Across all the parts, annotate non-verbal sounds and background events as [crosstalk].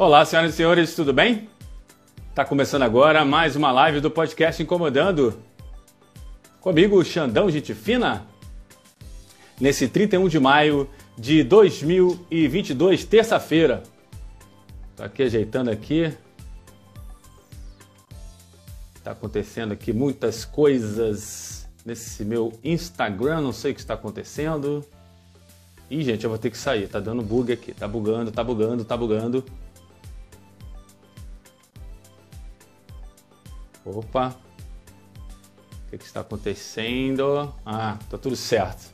Olá, senhoras e senhores, tudo bem? Tá começando agora mais uma live do podcast Incomodando. Comigo, Xandão Gente Fina. Nesse 31 de maio de 2022, terça-feira. Tô aqui ajeitando aqui. Tá acontecendo aqui muitas coisas nesse meu Instagram, não sei o que está acontecendo. Ih, gente, eu vou ter que sair, tá dando bug aqui, tá bugando, tá bugando, tá bugando. Opa! O que, que, está acontecendo? Ah, tá tudo certo.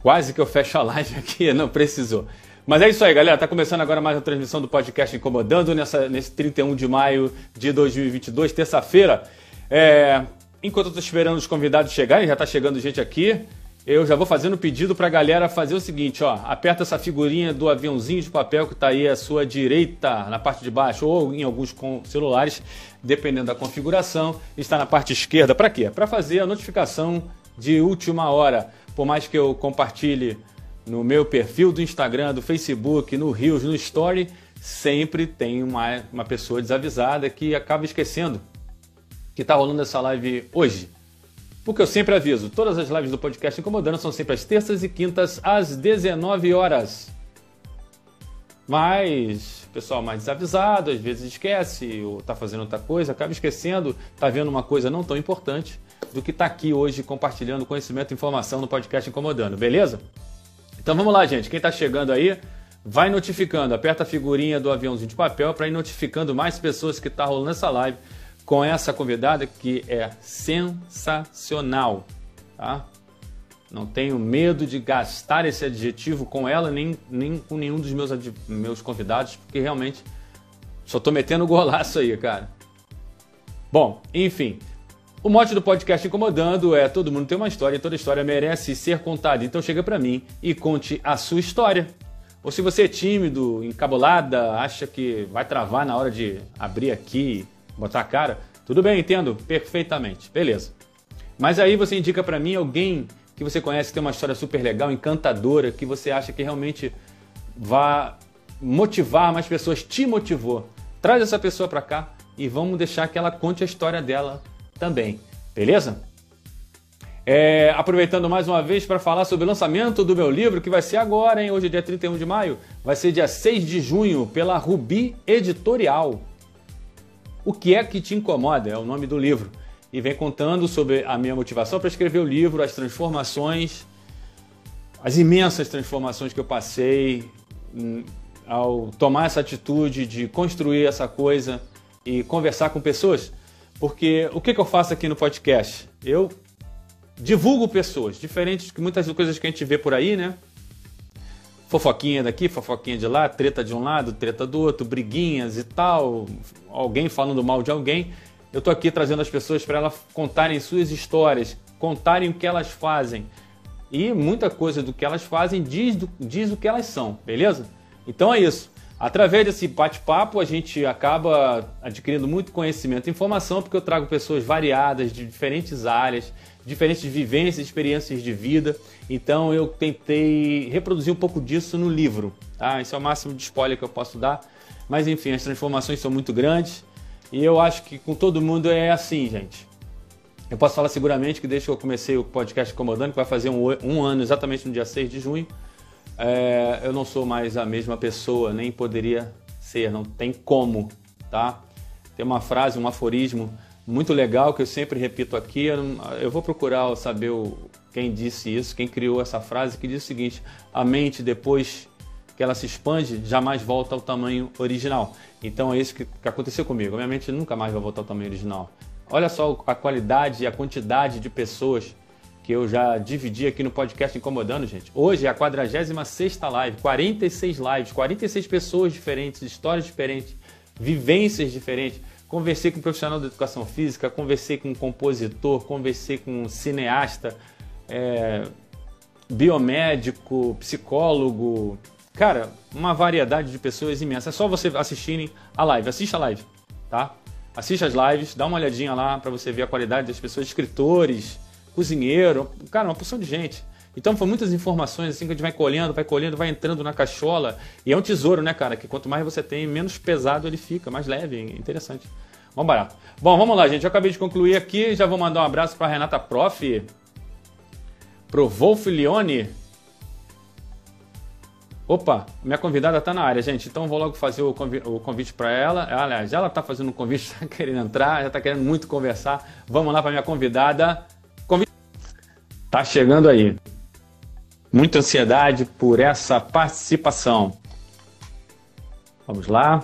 Quase que eu fecho a live [laughs] aqui, não precisou. Mas é isso aí, galera. Tá começando agora mais uma transmissão do podcast Incomodando nessa, nesse 31 de maio de 2022, terça-feira. É, enquanto eu tô esperando os convidados chegarem, já tá chegando gente aqui eu já vou fazendo pedido para a galera fazer o seguinte, ó, aperta essa figurinha do aviãozinho de papel que está aí à sua direita, na parte de baixo, ou em alguns celulares, dependendo da configuração, está na parte esquerda. Para quê? Para fazer a notificação de última hora. Por mais que eu compartilhe no meu perfil do Instagram, do Facebook, no Rios, no Story, sempre tem uma, uma pessoa desavisada que acaba esquecendo que está rolando essa live hoje. Porque eu sempre aviso, todas as lives do podcast Incomodando são sempre às terças e quintas, às 19 horas. Mas pessoal mais desavisado, às vezes esquece, ou está fazendo outra coisa, acaba esquecendo, está vendo uma coisa não tão importante do que está aqui hoje compartilhando conhecimento e informação no podcast Incomodando, beleza? Então vamos lá, gente. Quem está chegando aí, vai notificando, aperta a figurinha do aviãozinho de papel para ir notificando mais pessoas que está rolando essa live com essa convidada que é sensacional, tá? Não tenho medo de gastar esse adjetivo com ela nem, nem com nenhum dos meus, meus convidados, porque realmente só tô metendo golaço aí, cara. Bom, enfim, o mote do podcast Incomodando é todo mundo tem uma história e toda história merece ser contada. Então chega para mim e conte a sua história. Ou se você é tímido, encabulada, acha que vai travar na hora de abrir aqui botar a cara, tudo bem, entendo perfeitamente, beleza. Mas aí você indica para mim alguém que você conhece que tem uma história super legal, encantadora, que você acha que realmente vai motivar mais pessoas, te motivou. Traz essa pessoa para cá e vamos deixar que ela conte a história dela também, beleza? É, aproveitando mais uma vez para falar sobre o lançamento do meu livro, que vai ser agora, hein? Hoje é dia 31 de maio, vai ser dia 6 de junho, pela Rubi Editorial. O que é que te incomoda? É o nome do livro. E vem contando sobre a minha motivação para escrever o livro, as transformações, as imensas transformações que eu passei hum, ao tomar essa atitude de construir essa coisa e conversar com pessoas. Porque o que, que eu faço aqui no podcast? Eu divulgo pessoas, diferentes de muitas coisas que a gente vê por aí, né? Fofoquinha daqui, fofoquinha de lá, treta de um lado, treta do outro, briguinhas e tal, alguém falando mal de alguém. Eu tô aqui trazendo as pessoas para elas contarem suas histórias, contarem o que elas fazem. E muita coisa do que elas fazem diz, do, diz o que elas são, beleza? Então é isso. Através desse bate-papo, a gente acaba adquirindo muito conhecimento e informação, porque eu trago pessoas variadas, de diferentes áreas, diferentes vivências, experiências de vida. Então eu tentei reproduzir um pouco disso no livro. Tá? Esse é o máximo de spoiler que eu posso dar. Mas enfim, as transformações são muito grandes e eu acho que com todo mundo é assim, gente. Eu posso falar seguramente que desde que eu comecei o podcast Comandando, que vai fazer um, um ano exatamente no dia 6 de junho, é, eu não sou mais a mesma pessoa, nem poderia ser, não tem como, tá? Tem uma frase, um aforismo muito legal que eu sempre repito aqui. Eu vou procurar saber o, quem disse isso, quem criou essa frase, que diz o seguinte: a mente depois que ela se expande jamais volta ao tamanho original. Então é isso que, que aconteceu comigo. A minha mente nunca mais vai voltar ao tamanho original. Olha só a qualidade e a quantidade de pessoas que eu já dividi aqui no podcast Incomodando, gente. Hoje é a 46 live, 46 lives, 46 pessoas diferentes, histórias diferentes, vivências diferentes. Conversei com um profissional da educação física, conversei com um compositor, conversei com um cineasta, é, biomédico, psicólogo. Cara, uma variedade de pessoas imensa. É só você assistirem a live. Assista a live, tá? Assista as lives, dá uma olhadinha lá para você ver a qualidade das pessoas, escritores, cozinheiro, cara, uma porção de gente. Então foi muitas informações assim que a gente vai colhendo, vai colhendo, vai entrando na cachola. E é um tesouro, né, cara? Que quanto mais você tem, menos pesado ele fica, mais leve, interessante. Vamos barato. Bom, vamos lá, gente. Eu acabei de concluir aqui. Já vou mandar um abraço para Renata Prof. Pro Wolf Leone. Opa, minha convidada está na área, gente. Então vou logo fazer o convite para ela. Aliás, ela está fazendo um convite, está [laughs] querendo entrar, já está querendo muito conversar. Vamos lá para minha convidada. Convite... Tá chegando aí. Muita ansiedade por essa participação. Vamos lá.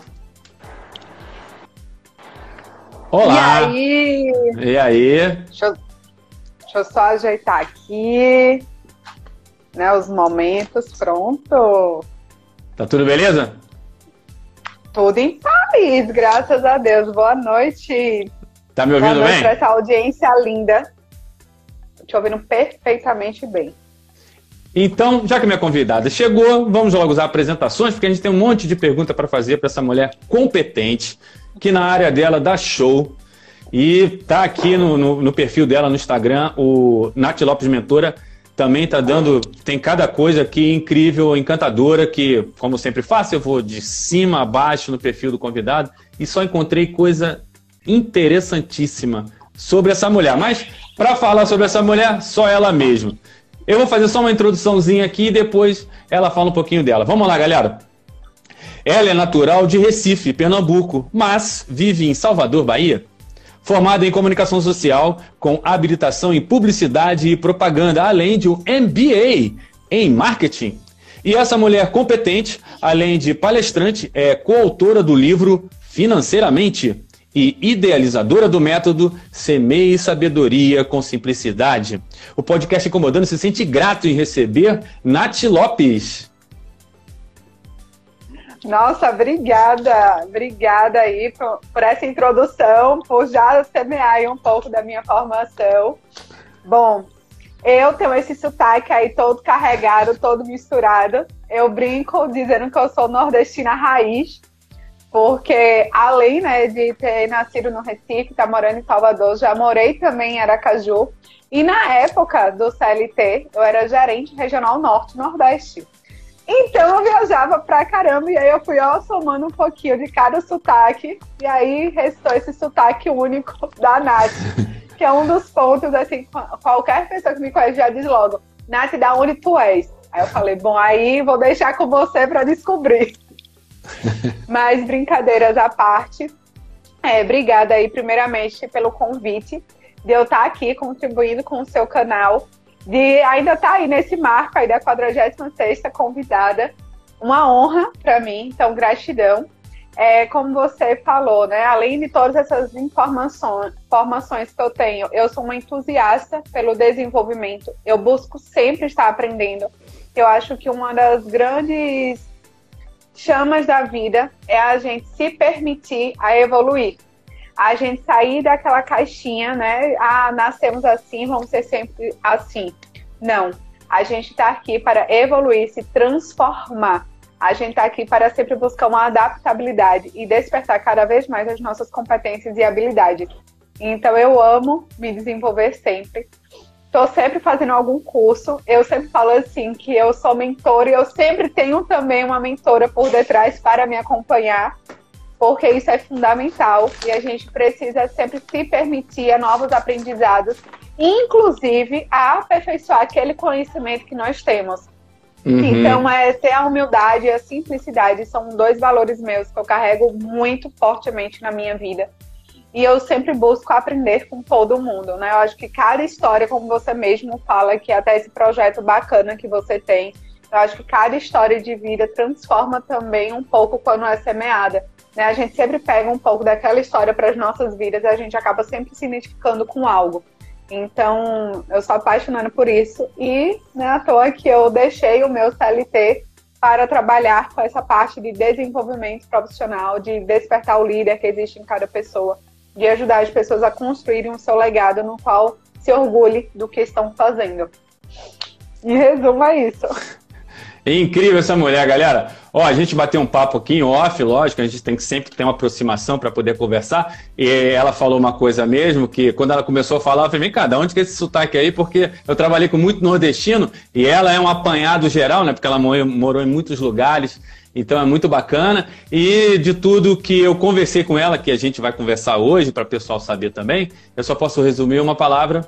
Olá! E aí? E aí? Deixa eu, deixa eu só ajeitar aqui né, os momentos. Pronto. Tá tudo beleza? Tudo em paz, graças a Deus. Boa noite. Tá me ouvindo Boa noite bem? Pra essa audiência linda. Te ouvindo perfeitamente bem. Então, já que minha convidada chegou, vamos logo usar apresentações, porque a gente tem um monte de pergunta para fazer para essa mulher competente, que na área dela dá show. E tá aqui no, no, no perfil dela no Instagram, o Nath Lopes Mentora também tá dando, tem cada coisa aqui incrível, encantadora, que, como sempre faço, eu vou de cima a baixo no perfil do convidado e só encontrei coisa interessantíssima sobre essa mulher. Mas, para falar sobre essa mulher, só ela mesma. Eu vou fazer só uma introduçãozinha aqui e depois ela fala um pouquinho dela. Vamos lá, galera. Ela é natural de Recife, Pernambuco, mas vive em Salvador, Bahia formada em comunicação social, com habilitação em publicidade e propaganda, além de um MBA em marketing. E essa mulher competente, além de palestrante, é coautora do livro Financeiramente e idealizadora do método Semeie Sabedoria com Simplicidade. O podcast Incomodando se sente grato em receber Nath Lopes. Nossa, obrigada, obrigada aí por, por, essa introdução, por já semear um pouco da minha formação. Bom, eu tenho esse sotaque aí todo carregado, todo misturado. Eu brinco dizendo que eu sou nordestina raiz, porque além né, de ter nascido no Recife, tá morando em Salvador, já morei também em Aracaju. E na época do CLT, eu era gerente regional norte-nordeste. Então eu viajava pra caramba e aí eu fui ó, somando um pouquinho de cada sotaque e aí restou esse sotaque único [laughs] da Nath, que é um dos pontos, assim, qualquer pessoa que me conhece já diz logo, Nath, da onde tu és? Aí eu falei, bom, aí vou deixar com você para descobrir. [laughs] Mas brincadeiras à parte, é, obrigada aí primeiramente pelo convite de eu estar aqui contribuindo com o seu canal de ainda estar aí nesse marco aí da 46ª convidada. Uma honra para mim, então gratidão. É, como você falou, né, além de todas essas informações, informações que eu tenho, eu sou uma entusiasta pelo desenvolvimento. Eu busco sempre estar aprendendo. Eu acho que uma das grandes chamas da vida é a gente se permitir a evoluir a gente sair daquela caixinha, né? Ah, nascemos assim, vamos ser sempre assim. Não. A gente está aqui para evoluir, se transformar. A gente está aqui para sempre buscar uma adaptabilidade e despertar cada vez mais as nossas competências e habilidades. Então eu amo me desenvolver sempre. Estou sempre fazendo algum curso. Eu sempre falo assim que eu sou mentora e eu sempre tenho também uma mentora por detrás para me acompanhar porque isso é fundamental e a gente precisa sempre se permitir a novos aprendizados, inclusive a aperfeiçoar aquele conhecimento que nós temos. Uhum. Então, é ter a humildade e a simplicidade são dois valores meus que eu carrego muito fortemente na minha vida. E eu sempre busco aprender com todo mundo, né? Eu acho que cada história, como você mesmo fala, que até esse projeto bacana que você tem, eu acho que cada história de vida transforma também um pouco quando é semeada. Né? A gente sempre pega um pouco daquela história para as nossas vidas e a gente acaba sempre se identificando com algo. Então, eu sou apaixonada por isso e não é à toa que eu deixei o meu CLT para trabalhar com essa parte de desenvolvimento profissional, de despertar o líder que existe em cada pessoa, de ajudar as pessoas a construírem o seu legado no qual se orgulhe do que estão fazendo. Em resumo, é isso. É incrível essa mulher, galera. Ó, a gente bateu um papo aqui em off, lógico, a gente tem que sempre ter uma aproximação para poder conversar. E ela falou uma coisa mesmo, que quando ela começou a falar, eu falei, vem cá, de onde que é esse sotaque aí? Porque eu trabalhei com muito nordestino e ela é um apanhado geral, né? Porque ela morou em muitos lugares. Então é muito bacana. E de tudo que eu conversei com ela, que a gente vai conversar hoje, para o pessoal saber também, eu só posso resumir uma palavra: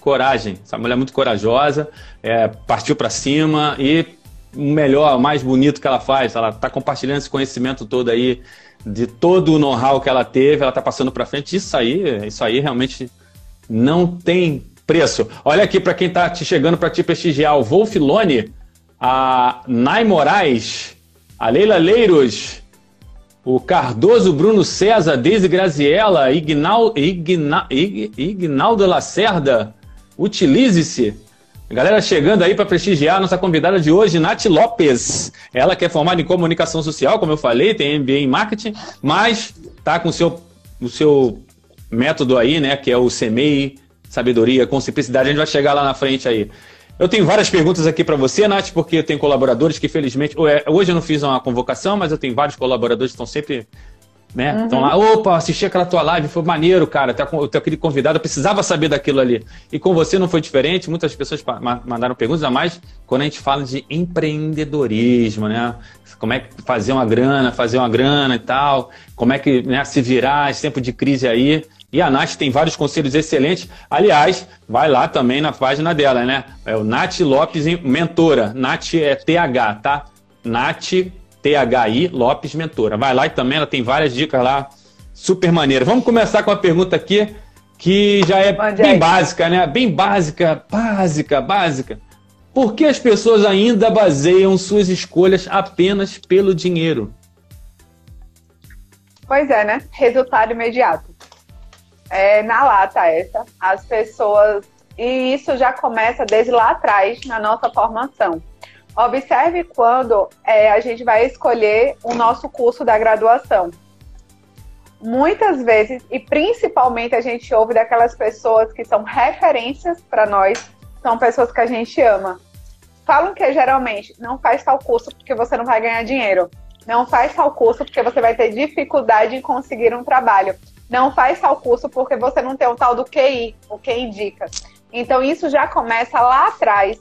coragem. Essa mulher é muito corajosa, é, partiu para cima e o melhor, o mais bonito que ela faz. Ela está compartilhando esse conhecimento todo aí, de todo o know-how que ela teve, ela está passando para frente. Isso aí, isso aí realmente não tem preço. Olha aqui para quem está te chegando para te prestigiar: o Wolf Lone, a Nai Moraes a Leila Leiros, o Cardoso Bruno César, Deise Graziella, Ignal, Igna, Ig, Ignaldo Lacerda, utilize-se. Galera chegando aí para prestigiar a nossa convidada de hoje, Nath Lopes. Ela que é formada em comunicação social, como eu falei, tem MBA em marketing, mas tá com o seu, o seu método aí, né, que é o CMEI, sabedoria com simplicidade. A gente vai chegar lá na frente aí. Eu tenho várias perguntas aqui para você, Nath, porque eu tenho colaboradores que, felizmente, é, hoje eu não fiz uma convocação, mas eu tenho vários colaboradores que estão sempre. Né? Uhum. Estão lá, opa, assisti aquela tua live, foi maneiro, cara. Até aquele convidado, eu precisava saber daquilo ali. E com você não foi diferente, muitas pessoas mandaram perguntas, a mais quando a gente fala de empreendedorismo, né? Como é que fazer uma grana, fazer uma grana e tal, como é que né, se virar esse tempo de crise aí. E a Nath tem vários conselhos excelentes. Aliás, vai lá também na página dela, né? É o Nath Lopes Mentora. Nath é TH, tá? Nath THI Lopes Mentora. Vai lá e também ela tem várias dicas lá, super maneira. Vamos começar com a pergunta aqui, que já é bem básica, né? Bem básica, básica, básica. Por que as pessoas ainda baseiam suas escolhas apenas pelo dinheiro? Pois é, né? Resultado imediato é, na lata essa. As pessoas. E isso já começa desde lá atrás na nossa formação. Observe quando é, a gente vai escolher o nosso curso da graduação. Muitas vezes, e principalmente a gente ouve daquelas pessoas que são referências para nós, são pessoas que a gente ama. Falam que geralmente não faz tal curso porque você não vai ganhar dinheiro. Não faz tal curso porque você vai ter dificuldade em conseguir um trabalho não faz tal curso porque você não tem o tal do QI, o que indica. Então isso já começa lá atrás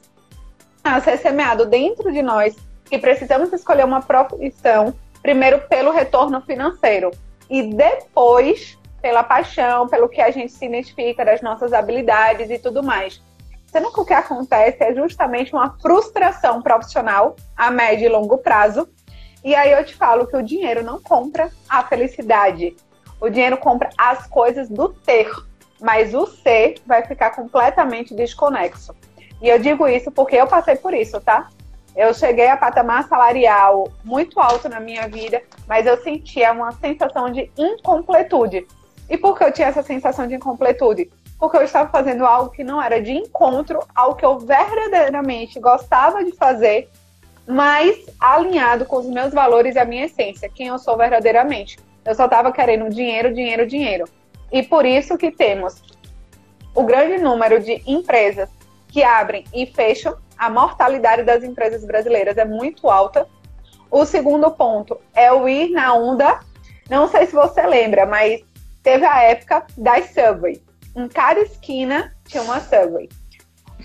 a ser semeado dentro de nós que precisamos escolher uma profissão primeiro pelo retorno financeiro e depois pela paixão, pelo que a gente se identifica das nossas habilidades e tudo mais. Sendo que o que acontece é justamente uma frustração profissional a médio e longo prazo. E aí eu te falo que o dinheiro não compra a felicidade. O dinheiro compra as coisas do ter, mas o ser vai ficar completamente desconexo. E eu digo isso porque eu passei por isso, tá? Eu cheguei a patamar salarial muito alto na minha vida, mas eu sentia uma sensação de incompletude. E por que eu tinha essa sensação de incompletude? Porque eu estava fazendo algo que não era de encontro ao que eu verdadeiramente gostava de fazer, mas alinhado com os meus valores e a minha essência, quem eu sou verdadeiramente. Eu só estava querendo dinheiro, dinheiro, dinheiro. E por isso que temos o grande número de empresas que abrem e fecham. A mortalidade das empresas brasileiras é muito alta. O segundo ponto é o ir na onda. Não sei se você lembra, mas teve a época das Subway. Em cada esquina tinha uma Subway.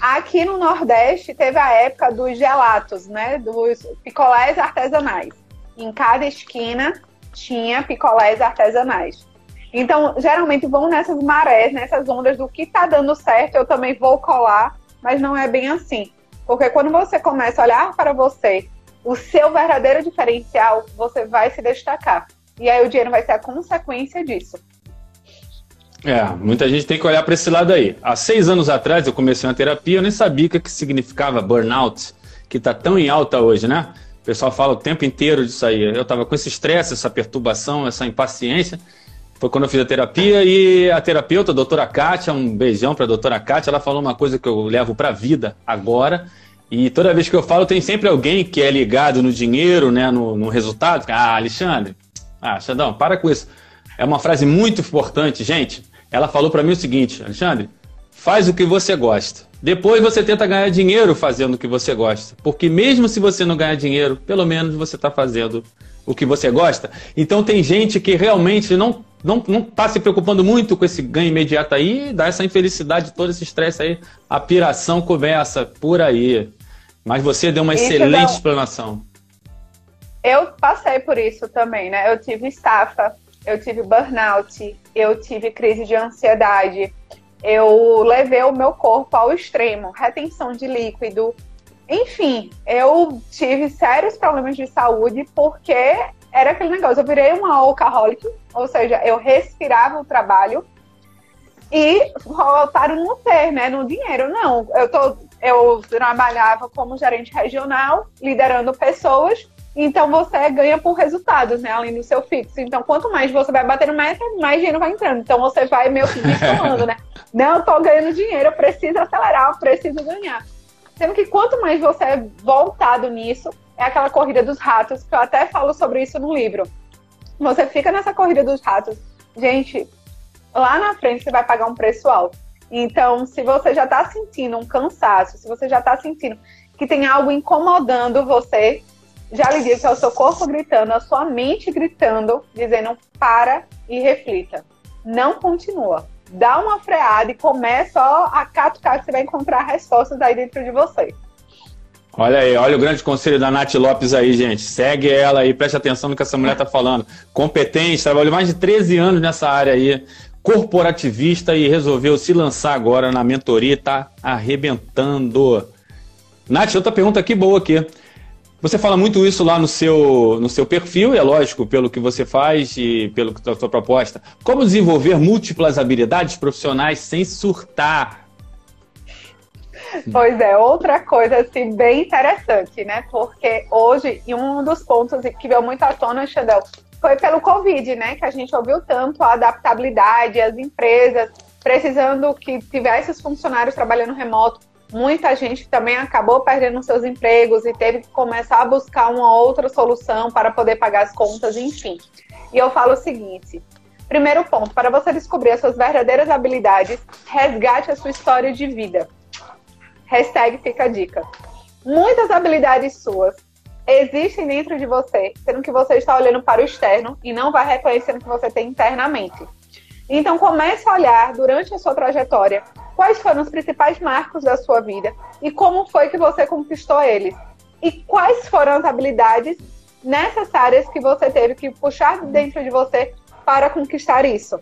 Aqui no Nordeste teve a época dos gelatos, né? Dos picolés artesanais. Em cada esquina tinha picolés artesanais. Então, geralmente vão nessas marés, nessas ondas do que está dando certo, eu também vou colar, mas não é bem assim. Porque quando você começa a olhar para você, o seu verdadeiro diferencial, você vai se destacar. E aí o dinheiro vai ser a consequência disso. É, muita gente tem que olhar para esse lado aí. Há seis anos atrás eu comecei uma terapia, eu nem sabia o que significava burnout, que está tão em alta hoje, né? O pessoal fala o tempo inteiro disso aí. Eu estava com esse estresse, essa perturbação, essa impaciência. Foi quando eu fiz a terapia e a terapeuta, a doutora Kátia, um beijão para a doutora Kátia, ela falou uma coisa que eu levo para a vida agora. E toda vez que eu falo, tem sempre alguém que é ligado no dinheiro, né, no, no resultado. Ah, Alexandre, ah, Xandão, para com isso. É uma frase muito importante, gente. Ela falou para mim o seguinte, Alexandre, faz o que você gosta. Depois você tenta ganhar dinheiro fazendo o que você gosta. Porque mesmo se você não ganhar dinheiro, pelo menos você está fazendo o que você gosta. Então tem gente que realmente não não não está se preocupando muito com esse ganho imediato aí, dá essa infelicidade, todo esse estresse aí, a piração começa por aí. Mas você deu uma isso excelente não... explanação. Eu passei por isso também, né? Eu tive estafa, eu tive burnout, eu tive crise de ansiedade, eu levei o meu corpo ao extremo, retenção de líquido. Enfim, eu tive sérios problemas de saúde porque era aquele negócio, eu virei uma alcoholic, ou seja, eu respirava o trabalho e voltaram no ter, né, no dinheiro. Não, eu tô eu trabalhava como gerente regional, liderando pessoas, então você ganha por resultados, né? Além do seu fixo. Então, quanto mais você vai bater no meta, mais dinheiro vai entrando. Então você vai meio que descolando, né? [laughs] Não, eu tô ganhando dinheiro, eu preciso acelerar, eu preciso ganhar. Sendo que quanto mais você é voltado nisso, é aquela corrida dos ratos, que eu até falo sobre isso no livro. Você fica nessa corrida dos ratos, gente, lá na frente você vai pagar um preço alto. Então, se você já está sentindo um cansaço, se você já está sentindo que tem algo incomodando você, já lhe digo que é o seu corpo gritando, a sua mente gritando, dizendo para e reflita. Não continua. Dá uma freada e começa ó, a catucar que você vai encontrar respostas aí dentro de você. Olha aí, olha o grande conselho da Nath Lopes aí, gente. Segue ela aí, preste atenção no que essa mulher está falando. Competente, trabalhou mais de 13 anos nessa área aí, corporativista e resolveu se lançar agora na mentoria e tá arrebentando. Nath, outra pergunta aqui boa aqui. Você fala muito isso lá no seu, no seu perfil, e é lógico, pelo que você faz e pelo que a sua proposta. Como desenvolver múltiplas habilidades profissionais sem surtar? Pois é, outra coisa assim, bem interessante, né? Porque hoje, e um dos pontos que veio muito à tona, Xandão, foi pelo Covid, né? Que a gente ouviu tanto a adaptabilidade, as empresas precisando que tivesse os funcionários trabalhando remoto muita gente também acabou perdendo seus empregos e teve que começar a buscar uma outra solução para poder pagar as contas, enfim. E eu falo o seguinte: primeiro ponto, para você descobrir as suas verdadeiras habilidades, resgate a sua história de vida. Hashtag fica a dica. Muitas habilidades suas existem dentro de você, sendo que você está olhando para o externo e não vai reconhecendo que você tem internamente. Então comece a olhar durante a sua trajetória quais foram os principais marcos da sua vida e como foi que você conquistou eles. E quais foram as habilidades necessárias que você teve que puxar dentro de você para conquistar isso.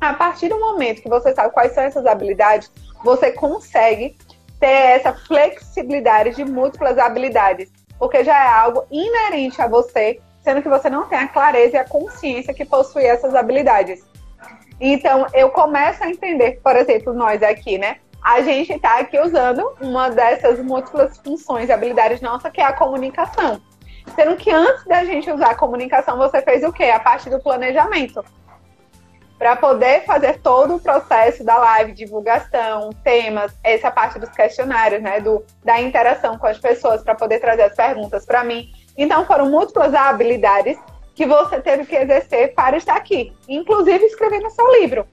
A partir do momento que você sabe quais são essas habilidades, você consegue ter essa flexibilidade de múltiplas habilidades, porque já é algo inerente a você, sendo que você não tem a clareza e a consciência que possui essas habilidades. Então, eu começo a entender, por exemplo, nós aqui, né? A gente está aqui usando uma dessas múltiplas funções e habilidades nossa, que é a comunicação. Sendo que antes da gente usar a comunicação, você fez o quê? A parte do planejamento. Para poder fazer todo o processo da live, divulgação, temas, essa parte dos questionários, né? Do, da interação com as pessoas, para poder trazer as perguntas para mim. Então, foram múltiplas habilidades que você teve que exercer para estar aqui, inclusive escrevendo seu livro.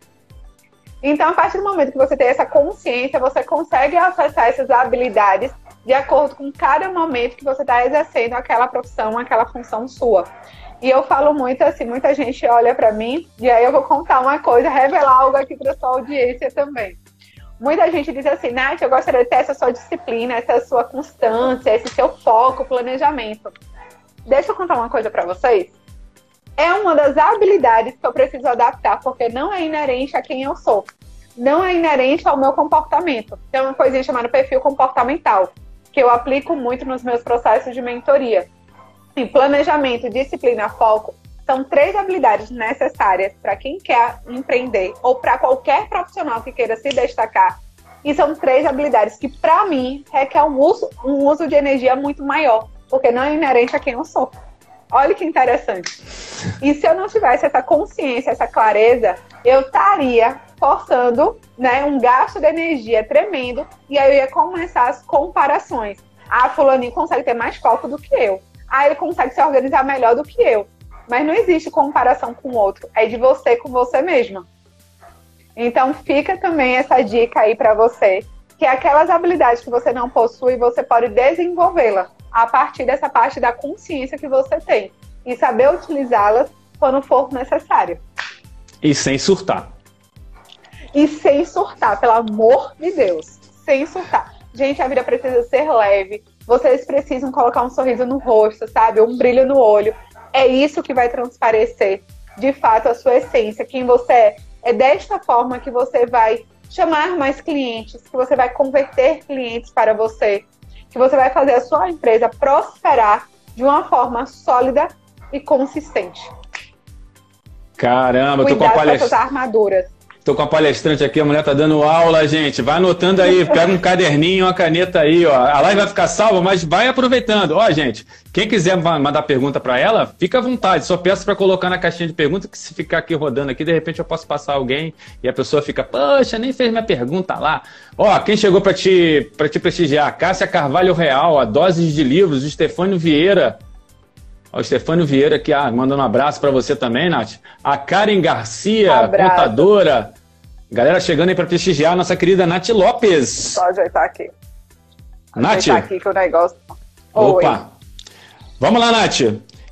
Então, a partir do momento que você tem essa consciência, você consegue acessar essas habilidades de acordo com cada momento que você está exercendo aquela profissão, aquela função sua. E eu falo muito assim, muita gente olha para mim, e aí eu vou contar uma coisa, revelar algo aqui para sua audiência também. Muita gente diz assim, Nath, eu gostaria de ter essa sua disciplina, essa sua constância, esse seu foco, planejamento. Deixa eu contar uma coisa para vocês é uma das habilidades que eu preciso adaptar, porque não é inerente a quem eu sou. Não é inerente ao meu comportamento. Tem uma coisinha chamada perfil comportamental, que eu aplico muito nos meus processos de mentoria. Em planejamento, disciplina, foco, são três habilidades necessárias para quem quer empreender ou para qualquer profissional que queira se destacar. E são três habilidades que, para mim, requer um uso, um uso de energia muito maior, porque não é inerente a quem eu sou. Olha que interessante. E se eu não tivesse essa consciência, essa clareza, eu estaria forçando né, um gasto de energia tremendo e aí eu ia começar as comparações. Ah, fulaninho consegue ter mais foco do que eu. Ah, ele consegue se organizar melhor do que eu. Mas não existe comparação com o outro. É de você com você mesma. Então fica também essa dica aí para você, que é aquelas habilidades que você não possui, você pode desenvolvê-la a partir dessa parte da consciência que você tem e saber utilizá-las quando for necessário. E sem surtar. E sem surtar, pelo amor de Deus. Sem surtar. Gente, a vida precisa ser leve. Vocês precisam colocar um sorriso no rosto, sabe? Um brilho no olho. É isso que vai transparecer, de fato, a sua essência, quem você é. É desta forma que você vai chamar mais clientes, que você vai converter clientes para você, que você vai fazer a sua empresa prosperar de uma forma sólida e consistente. Caramba, Cuidado tô com a palestra. armaduras. Tô com a palestrante aqui, a mulher tá dando aula, gente. Vai anotando aí, pega um caderninho, uma caneta aí, ó. A live vai ficar salva, mas vai aproveitando. Ó, gente, quem quiser mandar pergunta para ela, fica à vontade. Só peço para colocar na caixinha de perguntas que se ficar aqui rodando aqui, de repente eu posso passar alguém e a pessoa fica, poxa, nem fez minha pergunta lá. Ó, quem chegou para te, pra te prestigiar? Cássia Carvalho Real, a Doses de Livros, o Stefânio Vieira. O Stefânio Vieira aqui, ah, mandando um abraço para você também, Nath. A Karen Garcia, abraço. contadora. Galera chegando aí para prestigiar a nossa querida Nath Lopes. Só ajeitar aqui. Nath. Ajeitar aqui que o negócio. Opa. Oi. Vamos lá, Nath.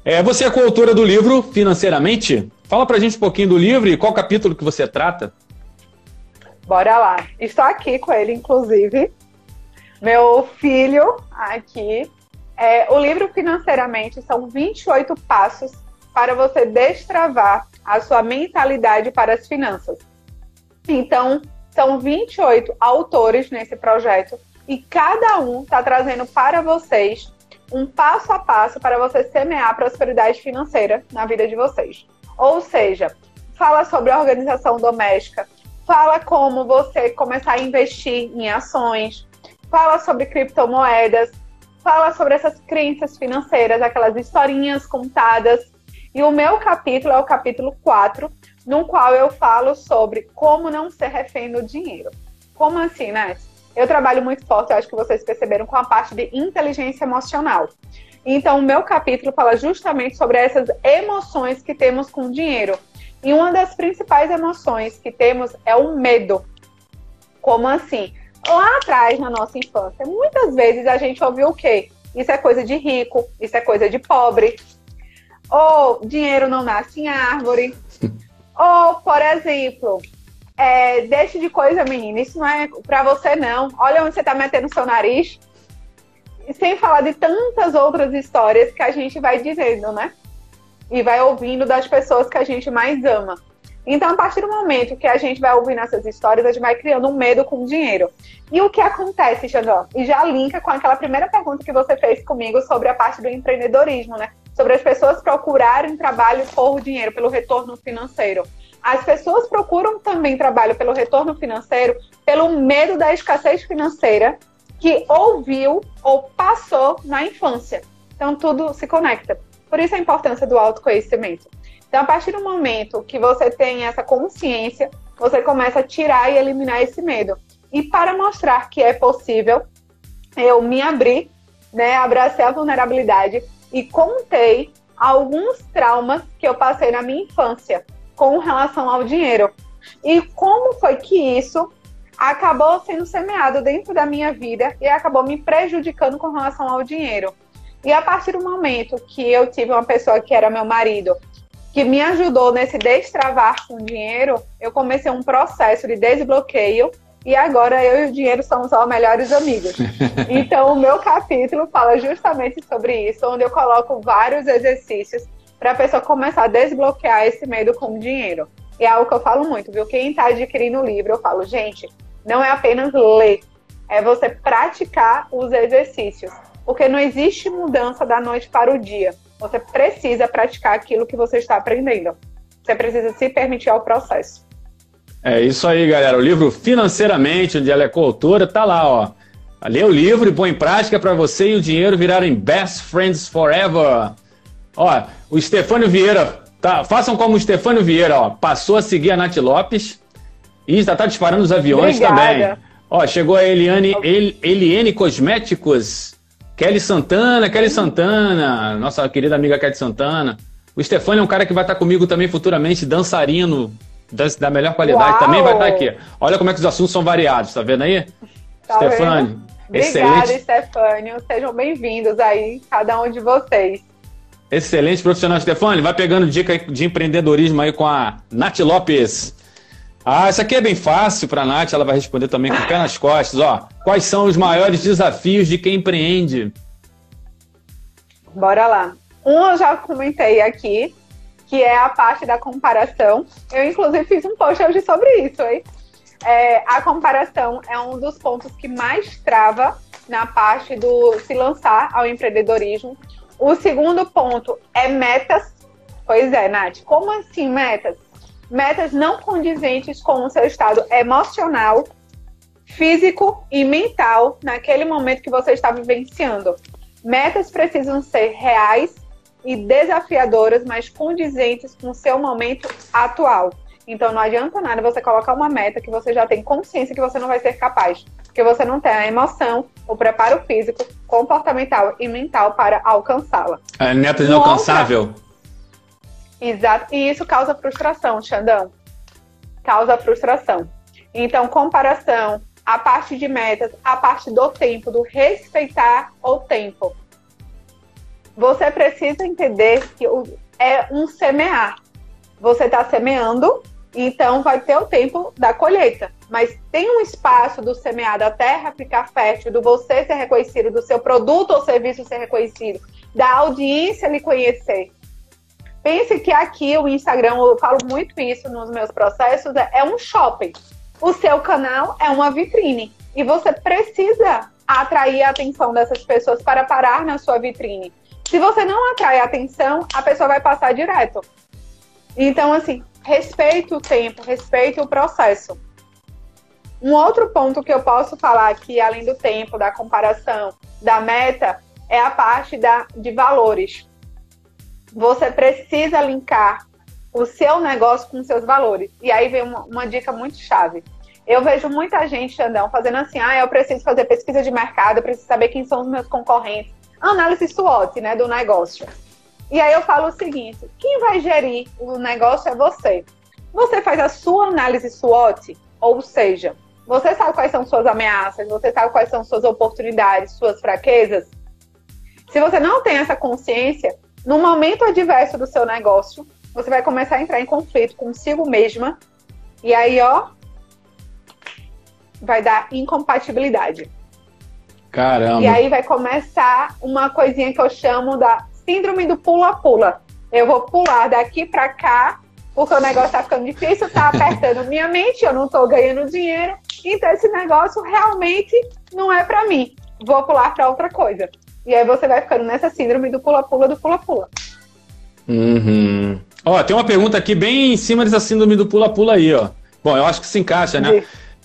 É, você é coautora do livro Financeiramente? Fala pra gente um pouquinho do livro e qual capítulo que você trata. Bora lá. Estou aqui com ele, inclusive. Meu filho aqui é, o livro Financeiramente são 28 passos para você destravar a sua mentalidade para as finanças. Então, são 28 autores nesse projeto e cada um está trazendo para vocês um passo a passo para você semear prosperidade financeira na vida de vocês. Ou seja, fala sobre organização doméstica, fala como você começar a investir em ações, fala sobre criptomoedas, fala sobre essas crenças financeiras, aquelas historinhas contadas. E o meu capítulo é o capítulo 4, no qual eu falo sobre como não ser refém do dinheiro. Como assim, né? Eu trabalho muito forte, eu acho que vocês perceberam, com a parte de inteligência emocional. Então, o meu capítulo fala justamente sobre essas emoções que temos com o dinheiro. E uma das principais emoções que temos é o medo. Como assim? Lá atrás, na nossa infância, muitas vezes a gente ouviu o quê? Isso é coisa de rico, isso é coisa de pobre. Ou dinheiro não nasce em árvore. [laughs] Ou, por exemplo, é, deixe de coisa, menina, isso não é para você não. Olha onde você tá metendo seu nariz. E sem falar de tantas outras histórias que a gente vai dizendo, né? E vai ouvindo das pessoas que a gente mais ama. Então, a partir do momento que a gente vai ouvindo essas histórias, a gente vai criando um medo com o dinheiro. E o que acontece, Xandó? E já linka com aquela primeira pergunta que você fez comigo sobre a parte do empreendedorismo, né? Sobre as pessoas procurarem trabalho por dinheiro, pelo retorno financeiro. As pessoas procuram também trabalho pelo retorno financeiro, pelo medo da escassez financeira que ouviu ou passou na infância. Então, tudo se conecta. Por isso a importância do autoconhecimento. Então, a partir do momento que você tem essa consciência, você começa a tirar e eliminar esse medo. E para mostrar que é possível, eu me abri, né, abracei a vulnerabilidade e contei alguns traumas que eu passei na minha infância com relação ao dinheiro. E como foi que isso acabou sendo semeado dentro da minha vida e acabou me prejudicando com relação ao dinheiro. E a partir do momento que eu tive uma pessoa que era meu marido, que me ajudou nesse destravar com dinheiro, eu comecei um processo de desbloqueio e agora eu e o dinheiro somos os melhores amigos. [laughs] Então, o meu capítulo fala justamente sobre isso, onde eu coloco vários exercícios para a pessoa começar a desbloquear esse medo com o dinheiro. E é algo que eu falo muito, viu? Quem está adquirindo o livro, eu falo, gente, não é apenas ler, é você praticar os exercícios. Porque não existe mudança da noite para o dia. Você precisa praticar aquilo que você está aprendendo. Você precisa se permitir ao processo. É isso aí, galera. O livro Financeiramente, onde ela é coautora, tá lá, ó. Lê o livro e põe em prática para você e o dinheiro virarem best friends forever. Ó, o Stefânio Vieira, tá, façam como o Stefânio Vieira, ó, passou a seguir a Nath Lopes e já tá disparando os aviões Obrigada. também. Ó, chegou a Eliane, El, Eliane Cosméticos, Kelly Santana, Kelly Santana, nossa querida amiga Kelly Santana. O Stefânio é um cara que vai estar comigo também futuramente, dançarino da, melhor qualidade Uau. também vai estar aqui. Olha como é que os assuntos são variados, tá vendo aí? Tá Stefane, Obrigada. Stefânio. Sejam bem-vindos aí, cada um de vocês. Excelente profissional, Stefane. Vai pegando dica de empreendedorismo aí com a Nath Lopes. Ah, isso aqui é bem fácil para a Nath, ela vai responder também com o pé nas costas. Ó, quais são os maiores desafios de quem empreende? Bora lá. Um eu já comentei aqui, que é a parte da comparação. Eu, inclusive, fiz um post hoje sobre isso, hein? É, a comparação é um dos pontos que mais trava na parte do se lançar ao empreendedorismo. O segundo ponto é metas. Pois é, Nath, como assim metas? Metas não condizentes com o seu estado emocional, físico e mental naquele momento que você está vivenciando. Metas precisam ser reais e desafiadoras, mas condizentes com o seu momento atual. Então não adianta nada você colocar uma meta que você já tem consciência que você não vai ser capaz, porque você não tem a emoção, o preparo físico, comportamental e mental para alcançá-la. É meta inalcançável. Outra... Exato. E isso causa frustração, Xandão. Causa frustração. Então, comparação, a parte de metas, a parte do tempo, do respeitar o tempo. Você precisa entender que é um semear. Você está semeando então vai ter o tempo da colheita. Mas tem um espaço do semear da terra ficar fértil, do você ser reconhecido, do seu produto ou serviço ser reconhecido, da audiência lhe conhecer. Pense que aqui o Instagram, eu falo muito isso nos meus processos, é um shopping. O seu canal é uma vitrine. E você precisa atrair a atenção dessas pessoas para parar na sua vitrine. Se você não atrai a atenção, a pessoa vai passar direto. Então, assim, respeite o tempo, respeite o processo. Um outro ponto que eu posso falar aqui, além do tempo, da comparação, da meta, é a parte da, de valores. Você precisa linkar o seu negócio com seus valores. E aí vem uma, uma dica muito chave. Eu vejo muita gente, Xandão, fazendo assim, ah, eu preciso fazer pesquisa de mercado, eu preciso saber quem são os meus concorrentes. Análise SWOT, né, do negócio. E aí eu falo o seguinte: quem vai gerir o negócio é você. Você faz a sua análise SWOT, ou seja, você sabe quais são suas ameaças, você sabe quais são suas oportunidades, suas fraquezas. Se você não tem essa consciência, no momento adverso do seu negócio, você vai começar a entrar em conflito consigo mesma. E aí, ó, vai dar incompatibilidade. Caramba. E aí vai começar uma coisinha que eu chamo da síndrome do pula-pula. Eu vou pular daqui para cá, porque o negócio tá ficando difícil, tá apertando minha mente, eu não tô ganhando dinheiro, então esse negócio realmente não é para mim. Vou pular para outra coisa. E aí você vai ficando nessa síndrome do pula-pula, do pula-pula. Uhum. Ó, tem uma pergunta aqui bem em cima dessa síndrome do pula-pula aí, ó. Bom, eu acho que se encaixa, né?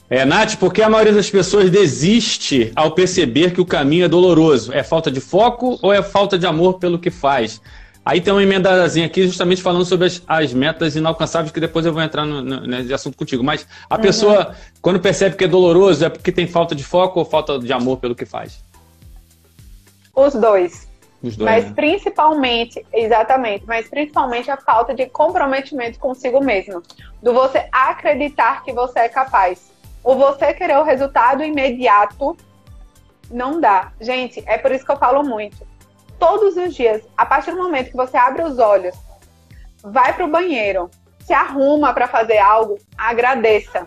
É, Nath, por que a maioria das pessoas desiste ao perceber que o caminho é doloroso? É falta de foco ou é falta de amor pelo que faz? Aí tem uma emendazinha aqui justamente falando sobre as, as metas inalcançáveis, que depois eu vou entrar no, no, nesse assunto contigo. Mas a uhum. pessoa, quando percebe que é doloroso, é porque tem falta de foco ou falta de amor pelo que faz? Os dois. Os dois mas né? principalmente, exatamente, mas principalmente a falta de comprometimento consigo mesmo. Do você acreditar que você é capaz ou você querer o resultado imediato, não dá. Gente, é por isso que eu falo muito. Todos os dias, a partir do momento que você abre os olhos, vai para o banheiro, se arruma para fazer algo, agradeça.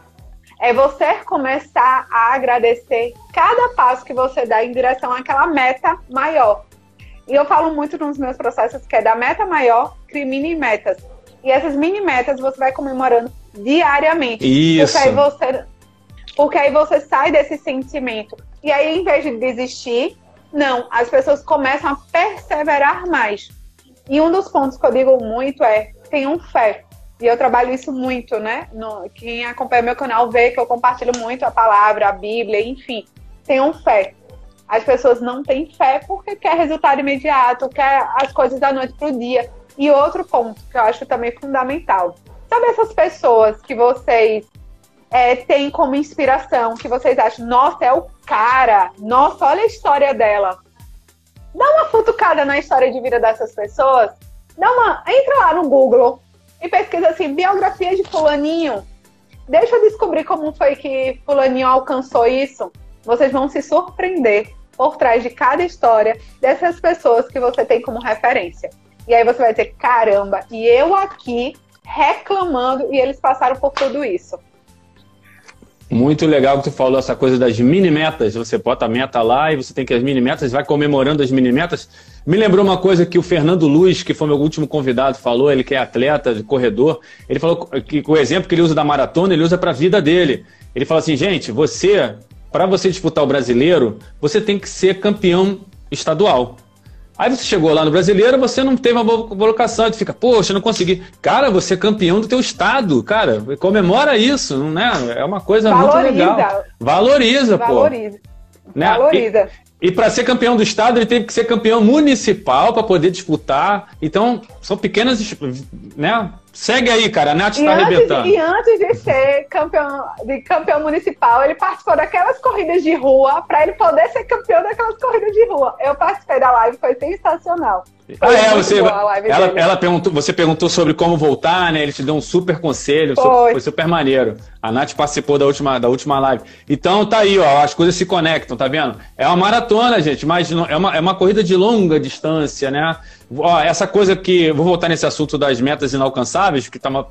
É você começar a agradecer cada passo que você dá em direção àquela meta maior. E eu falo muito nos meus processos que é da meta maior, crie mini metas. E essas mini metas você vai comemorando diariamente. Isso. Porque aí você porque aí você sai desse sentimento. E aí, em vez de desistir, não, as pessoas começam a perseverar mais. E um dos pontos que eu digo muito é: tenham fé. E eu trabalho isso muito, né? No, quem acompanha meu canal vê que eu compartilho muito a palavra, a Bíblia, enfim. Tenham fé. As pessoas não têm fé porque quer resultado imediato, quer as coisas da noite para o dia. E outro ponto que eu acho também fundamental. Sabe essas pessoas que vocês é, tem como inspiração, que vocês acham, nossa, é o cara, nossa, olha a história dela. Dá uma futucada na história de vida dessas pessoas, dá uma, entra lá no Google, e pesquisa assim, biografia de fulaninho. Deixa eu descobrir como foi que fulaninho alcançou isso. Vocês vão se surpreender por trás de cada história dessas pessoas que você tem como referência. E aí você vai ter, caramba, e eu aqui reclamando e eles passaram por tudo isso. Muito legal que tu falou essa coisa das mini metas. Você bota a meta lá e você tem que as mini metas, vai comemorando as mini metas. Me lembrou uma coisa que o Fernando Luiz, que foi meu último convidado, falou. Ele que é atleta, de corredor. Ele falou que o exemplo que ele usa da maratona, ele usa para a vida dele. Ele fala assim, gente, você, para você disputar o brasileiro, você tem que ser campeão estadual. Aí você chegou lá no brasileiro, você não teve uma boa colocação, tu fica, poxa, não consegui. Cara, você é campeão do teu estado, cara, comemora isso, não é? Uma coisa Valoriza. muito legal. Valoriza, pô. Valoriza. Né? Valoriza. E, para ser campeão do estado, ele teve que ser campeão municipal para poder disputar. Então, são pequenas, né? Segue aí, cara. A Nath está arrebentando. E antes de ser campeão, de campeão municipal, ele participou daquelas corridas de rua para ele poder ser campeão daquelas corridas de rua. Eu participei da live, foi sensacional. Ah, é, você, ela, ela perguntou, você perguntou sobre como voltar, né? Ele te deu um super conselho, foi, foi super maneiro. A Nath participou da última, da última live. Então tá aí, ó, as coisas se conectam, tá vendo? É uma maratona, gente, mas é uma, é uma corrida de longa distância, né? Ó, essa coisa que. Vou voltar nesse assunto das metas inalcançáveis, que estava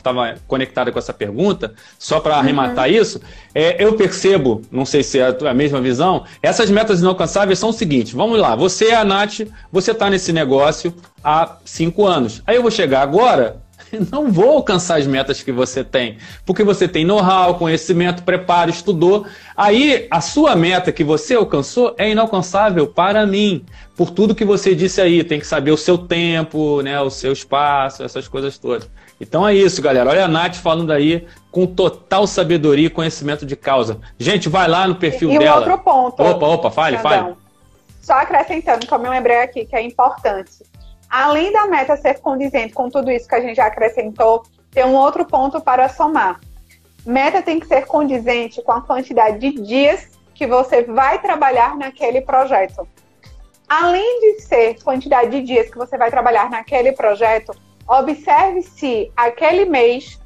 conectada com essa pergunta, só para arrematar uhum. isso. É, eu percebo, não sei se é a mesma visão, essas metas inalcançáveis são o seguinte: vamos lá, você, a Nath, você está nesse negócio há cinco anos. Aí eu vou chegar agora [laughs] não vou alcançar as metas que você tem, porque você tem know-how, conhecimento, preparo, estudou. Aí a sua meta que você alcançou é inalcançável para mim, por tudo que você disse aí. Tem que saber o seu tempo, né, o seu espaço, essas coisas todas. Então é isso, galera. Olha a Nath falando aí com total sabedoria e conhecimento de causa. Gente, vai lá no perfil e dela. E outro ponto. Opa, opa, fale, fale. Só acrescentando, como eu lembrei aqui, que é importante além da meta ser condizente com tudo isso que a gente já acrescentou, tem um outro ponto para somar. Meta tem que ser condizente com a quantidade de dias que você vai trabalhar naquele projeto. Além de ser quantidade de dias que você vai trabalhar naquele projeto, observe se aquele mês,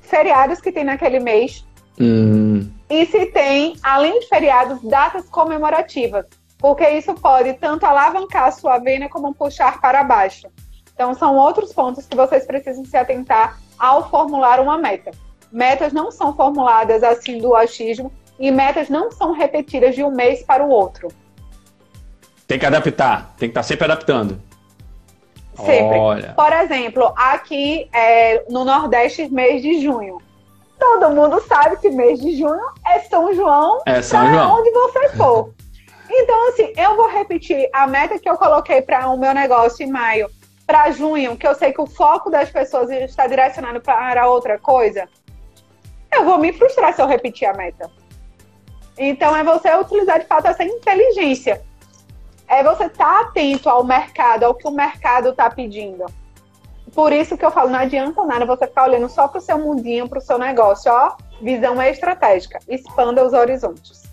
feriados que tem naquele mês, hum. e se tem, além de feriados, datas comemorativas porque isso pode tanto alavancar a sua venda como puxar para baixo. Então, são outros pontos que vocês precisam se atentar ao formular uma meta. Metas não são formuladas assim do achismo e metas não são repetidas de um mês para o outro. Tem que adaptar, tem que estar sempre adaptando. Sempre. Olha. Por exemplo, aqui é, no Nordeste, mês de junho. Todo mundo sabe que mês de junho é São João, é São João. onde você for. [laughs] Então, assim, eu vou repetir a meta que eu coloquei para o meu negócio em maio para junho, que eu sei que o foco das pessoas está direcionado para outra coisa. Eu vou me frustrar se eu repetir a meta. Então, é você utilizar de fato essa inteligência. É você estar tá atento ao mercado, ao que o mercado está pedindo. Por isso que eu falo, não adianta nada você ficar olhando só para o seu mundinho, para o seu negócio. Ó, visão estratégica. Expanda os horizontes.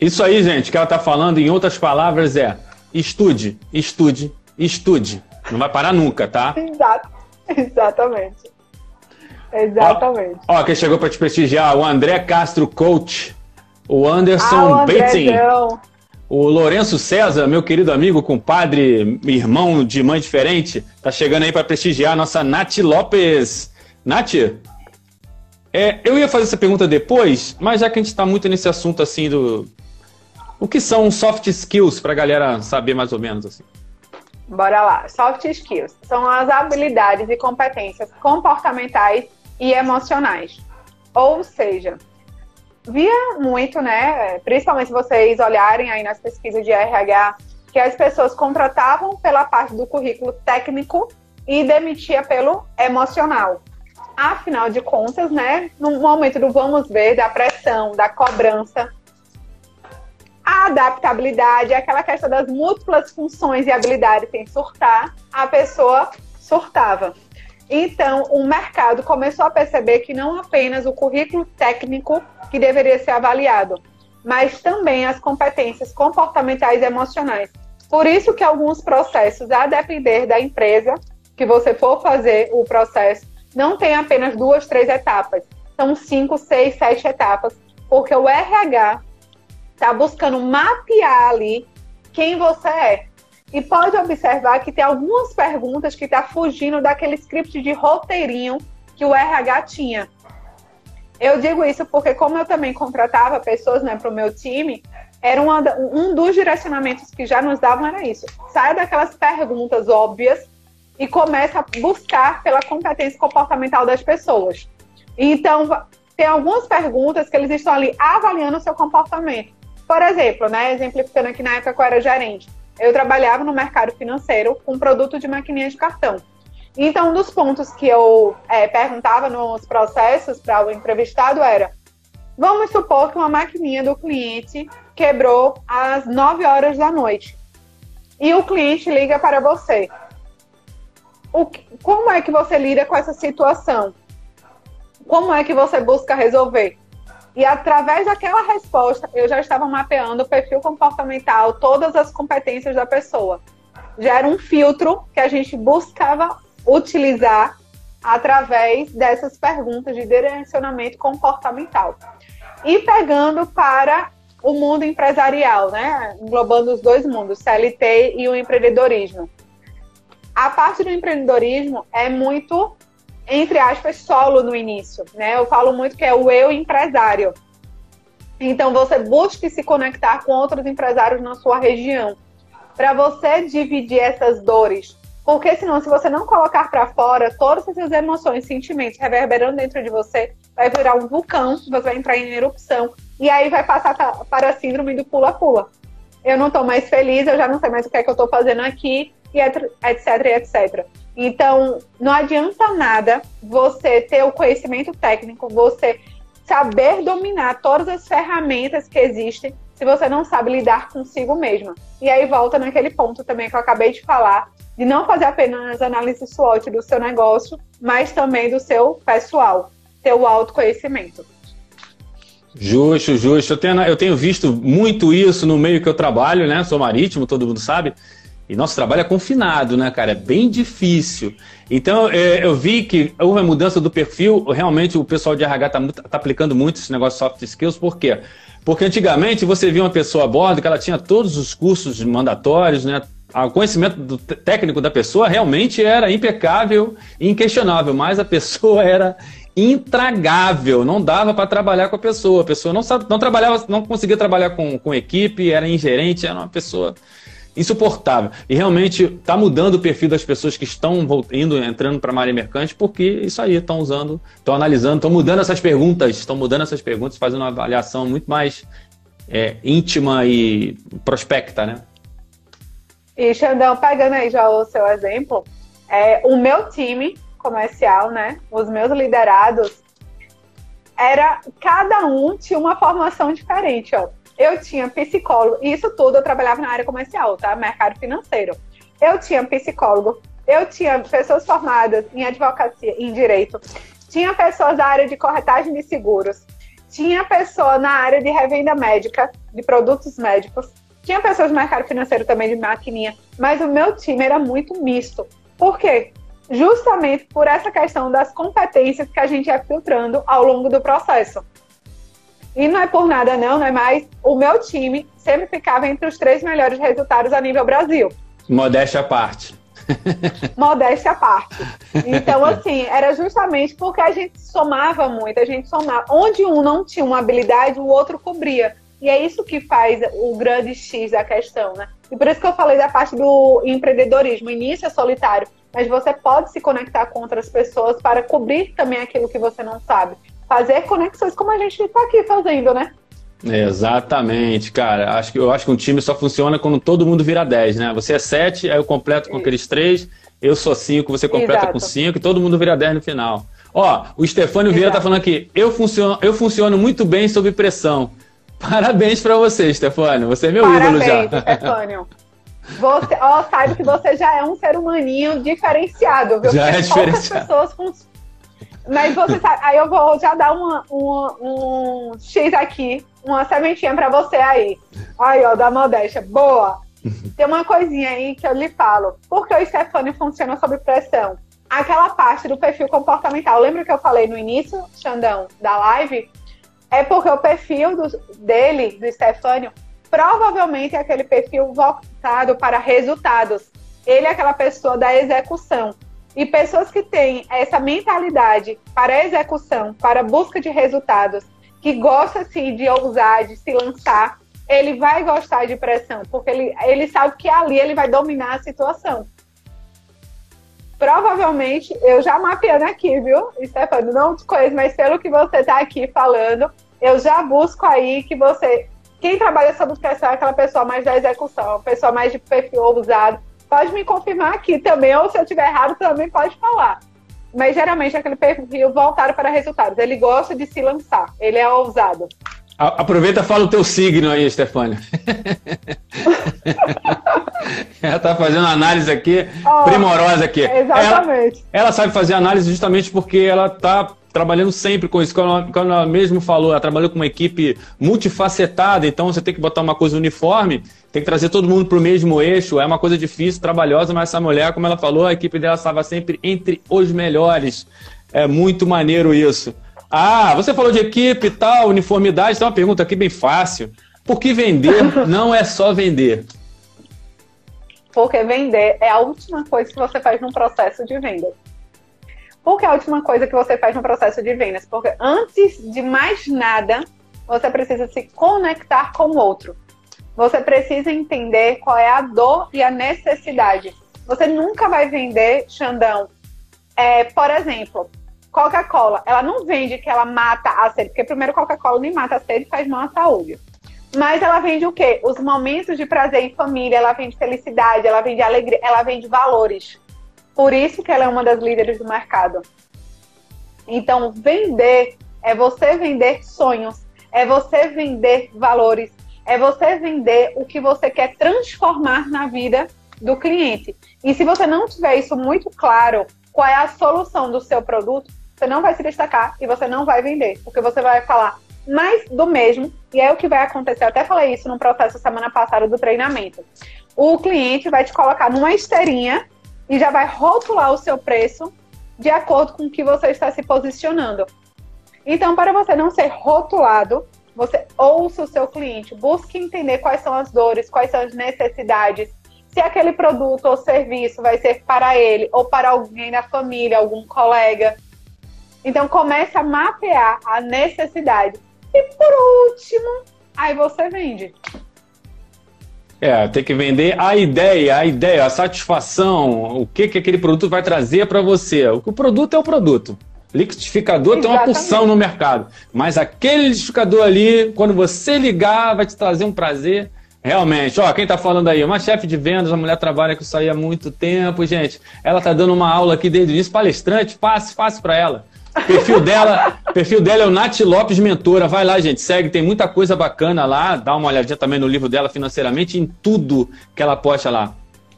Isso aí, gente, que ela está falando, em outras palavras, é estude, estude, estude. Não vai parar nunca, tá? [laughs] Exato. Exatamente. Exatamente. Ó, ó quem chegou para te prestigiar, o André Castro Coach, o Anderson ah, Bating, o Lourenço César, meu querido amigo, compadre, irmão de mãe diferente, tá chegando aí para prestigiar a nossa Nath Lopes. Nath, é, eu ia fazer essa pergunta depois, mas já que a gente está muito nesse assunto assim do o que são soft skills para a galera saber mais ou menos assim? Bora lá. Soft skills são as habilidades e competências comportamentais e emocionais. Ou seja, via muito, né, principalmente vocês olharem aí nas pesquisas de RH, que as pessoas contratavam pela parte do currículo técnico e demitia pelo emocional. Afinal de contas, né, no momento do vamos ver, da pressão, da cobrança, a adaptabilidade, aquela questão das múltiplas funções e habilidades sem surtar, a pessoa surtava. Então, o mercado começou a perceber que não apenas o currículo técnico que deveria ser avaliado, mas também as competências comportamentais e emocionais. Por isso que alguns processos, a depender da empresa, que você for fazer o processo, não tem apenas duas, três etapas. São cinco, seis, sete etapas, porque o RH está buscando mapear ali quem você é. E pode observar que tem algumas perguntas que está fugindo daquele script de roteirinho que o RH tinha. Eu digo isso porque, como eu também contratava pessoas né, para o meu time, era uma, um dos direcionamentos que já nos davam era isso. Saia daquelas perguntas óbvias e começa a buscar pela competência comportamental das pessoas. Então, tem algumas perguntas que eles estão ali avaliando o seu comportamento. Por exemplo, né, exemplificando aqui na época que eu era gerente, eu trabalhava no mercado financeiro com produto de maquininha de cartão. Então, um dos pontos que eu é, perguntava nos processos para o entrevistado era: vamos supor que uma maquininha do cliente quebrou às 9 horas da noite e o cliente liga para você. O, como é que você lida com essa situação? Como é que você busca resolver? E através daquela resposta, eu já estava mapeando o perfil comportamental, todas as competências da pessoa. Já era um filtro que a gente buscava utilizar através dessas perguntas de direcionamento comportamental. E pegando para o mundo empresarial, né? Englobando os dois mundos, CLT e o empreendedorismo. A parte do empreendedorismo é muito entre aspas, solo no início, né? Eu falo muito que é o eu empresário. Então, você busque se conectar com outros empresários na sua região, para você dividir essas dores. Porque senão, se você não colocar para fora todas essas emoções, sentimentos reverberando dentro de você, vai virar um vulcão, você vai entrar em erupção, e aí vai passar para a síndrome do pula-pula. Eu não estou mais feliz, eu já não sei mais o que é que eu estou fazendo aqui, e etc, etc. Então, não adianta nada você ter o conhecimento técnico, você saber dominar todas as ferramentas que existem, se você não sabe lidar consigo mesma. E aí volta naquele ponto também que eu acabei de falar, de não fazer apenas análise SWOT do seu negócio, mas também do seu pessoal, seu autoconhecimento. Justo, justo. Eu tenho, eu tenho visto muito isso no meio que eu trabalho, né? Sou marítimo, todo mundo sabe. E nosso trabalho é confinado, né, cara? É bem difícil. Então, é, eu vi que houve a mudança do perfil. Realmente, o pessoal de RH está tá aplicando muito esse negócio de soft skills. Por quê? Porque antigamente você via uma pessoa a bordo que ela tinha todos os cursos mandatórios, né? O conhecimento técnico da pessoa realmente era impecável e inquestionável, mas a pessoa [laughs] era intragável, não dava para trabalhar com a pessoa. A pessoa não, sabe, não trabalhava, não conseguia trabalhar com, com equipe, era ingerente, era uma pessoa insuportável. E realmente está mudando o perfil das pessoas que estão indo, entrando para a área mercante, porque isso aí, estão usando, estão analisando, estão mudando essas perguntas, estão mudando essas perguntas, fazendo uma avaliação muito mais é, íntima e prospecta, né? E Xandão, pegando aí já o seu exemplo, é, o meu time comercial, né? Os meus liderados, era cada um tinha uma formação diferente, ó eu tinha psicólogo, isso tudo eu trabalhava na área comercial, tá? Mercado financeiro. Eu tinha psicólogo, eu tinha pessoas formadas em advocacia, em direito, tinha pessoas da área de corretagem de seguros, tinha pessoa na área de revenda médica, de produtos médicos, tinha pessoas do mercado financeiro também de maquininha, mas o meu time era muito misto. Por quê? Justamente por essa questão das competências que a gente ia filtrando ao longo do processo. E não é por nada, não, não é mais. O meu time sempre ficava entre os três melhores resultados a nível Brasil. Modéstia à parte. [laughs] Modéstia à parte. Então, assim, era justamente porque a gente somava muito, a gente somava. Onde um não tinha uma habilidade, o outro cobria. E é isso que faz o grande X da questão, né? E por isso que eu falei da parte do empreendedorismo. O início é solitário, mas você pode se conectar com outras pessoas para cobrir também aquilo que você não sabe fazer conexões como a gente está aqui fazendo, né? Exatamente, cara. Acho que, eu acho que um time só funciona quando todo mundo vira 10, né? Você é 7, aí eu completo com aqueles 3, eu sou 5, você completa Exato. com 5 e todo mundo vira 10 no final. Ó, o Stefânio Vieira tá falando aqui, eu funciono, eu funciono muito bem sob pressão. [laughs] Parabéns para você, Stefânio. Você é meu Parabéns, ídolo já. Stefânio. [laughs] Você, ó, saiba que você já é um ser humaninho diferenciado, viu? Já Porque é diferenciado. pessoas mas você sabe, aí eu vou já dar uma, uma, um X aqui, uma sementinha pra você aí. Aí, ó, da modéstia. Boa! Tem uma coisinha aí que eu lhe falo. Por que o Stefani funciona sob pressão? Aquela parte do perfil comportamental. Lembra que eu falei no início, Xandão, da live? É porque o perfil do, dele, do Stefânio, provavelmente é aquele perfil voltado para resultados. Ele é aquela pessoa da execução. E pessoas que têm essa mentalidade para execução, para busca de resultados, que gosta sim de ousar, de se lançar, ele vai gostar de pressão, porque ele, ele sabe que ali ele vai dominar a situação. Provavelmente, eu já mapeando aqui, viu, Stefano? Não te conheço, mas pelo que você está aqui falando, eu já busco aí que você. Quem trabalha sob pressão é aquela pessoa mais da execução, a pessoa mais de perfil ousado, pode me confirmar aqui também, ou se eu estiver errado, também pode falar. Mas geralmente aquele perfil voltado para resultados. Ele gosta de se lançar, ele é ousado. Aproveita e fala o teu signo aí, Stefânia. [laughs] ela está fazendo análise aqui, oh, primorosa aqui. Exatamente. Ela, ela, sabe fazer análise justamente porque ela está trabalhando sempre com isso. Como ela mesmo falou, ela trabalhou com uma equipe multifacetada, então você tem que botar uma coisa uniforme tem que trazer todo mundo para o mesmo eixo. É uma coisa difícil, trabalhosa, mas essa mulher, como ela falou, a equipe dela estava sempre entre os melhores. É muito maneiro isso. Ah, você falou de equipe e tal, uniformidade. Tem uma pergunta aqui bem fácil. Por que vender [laughs] não é só vender? Porque vender é a última coisa que você faz no processo de venda. Por que é a última coisa que você faz no processo de vendas? Porque antes de mais nada, você precisa se conectar com o outro você precisa entender qual é a dor e a necessidade. Você nunca vai vender, Xandão, é, por exemplo, Coca-Cola. Ela não vende que ela mata a sede, porque primeiro Coca-Cola nem mata a sede faz mal à saúde. Mas ela vende o quê? Os momentos de prazer em família, ela vende felicidade, ela vende alegria, ela vende valores. Por isso que ela é uma das líderes do mercado. Então, vender é você vender sonhos, é você vender valores, é você vender o que você quer transformar na vida do cliente. E se você não tiver isso muito claro, qual é a solução do seu produto, você não vai se destacar e você não vai vender, porque você vai falar mais do mesmo, e é o que vai acontecer. Eu até falei isso no processo semana passada do treinamento. O cliente vai te colocar numa esteirinha e já vai rotular o seu preço de acordo com o que você está se posicionando. Então, para você não ser rotulado, você ouça o seu cliente, busque entender quais são as dores, quais são as necessidades, se aquele produto ou serviço vai ser para ele ou para alguém da família, algum colega. Então comece a mapear a necessidade. E por último, aí você vende. É, tem que vender a ideia, a ideia, a satisfação, o que, que aquele produto vai trazer para você. O produto é o produto. Liquidificador Exatamente. tem uma porção no mercado. Mas aquele liquidificador ali, quando você ligar, vai te trazer um prazer. Realmente, ó, quem tá falando aí? Uma chefe de vendas, uma mulher trabalha com isso aí há muito tempo, gente. Ela tá dando uma aula aqui desde o início, palestrante, fácil, fácil para ela. Perfil dela, perfil dela é o Nath Lopes Mentora. Vai lá, gente, segue, tem muita coisa bacana lá. Dá uma olhadinha também no livro dela financeiramente, em tudo que ela posta lá.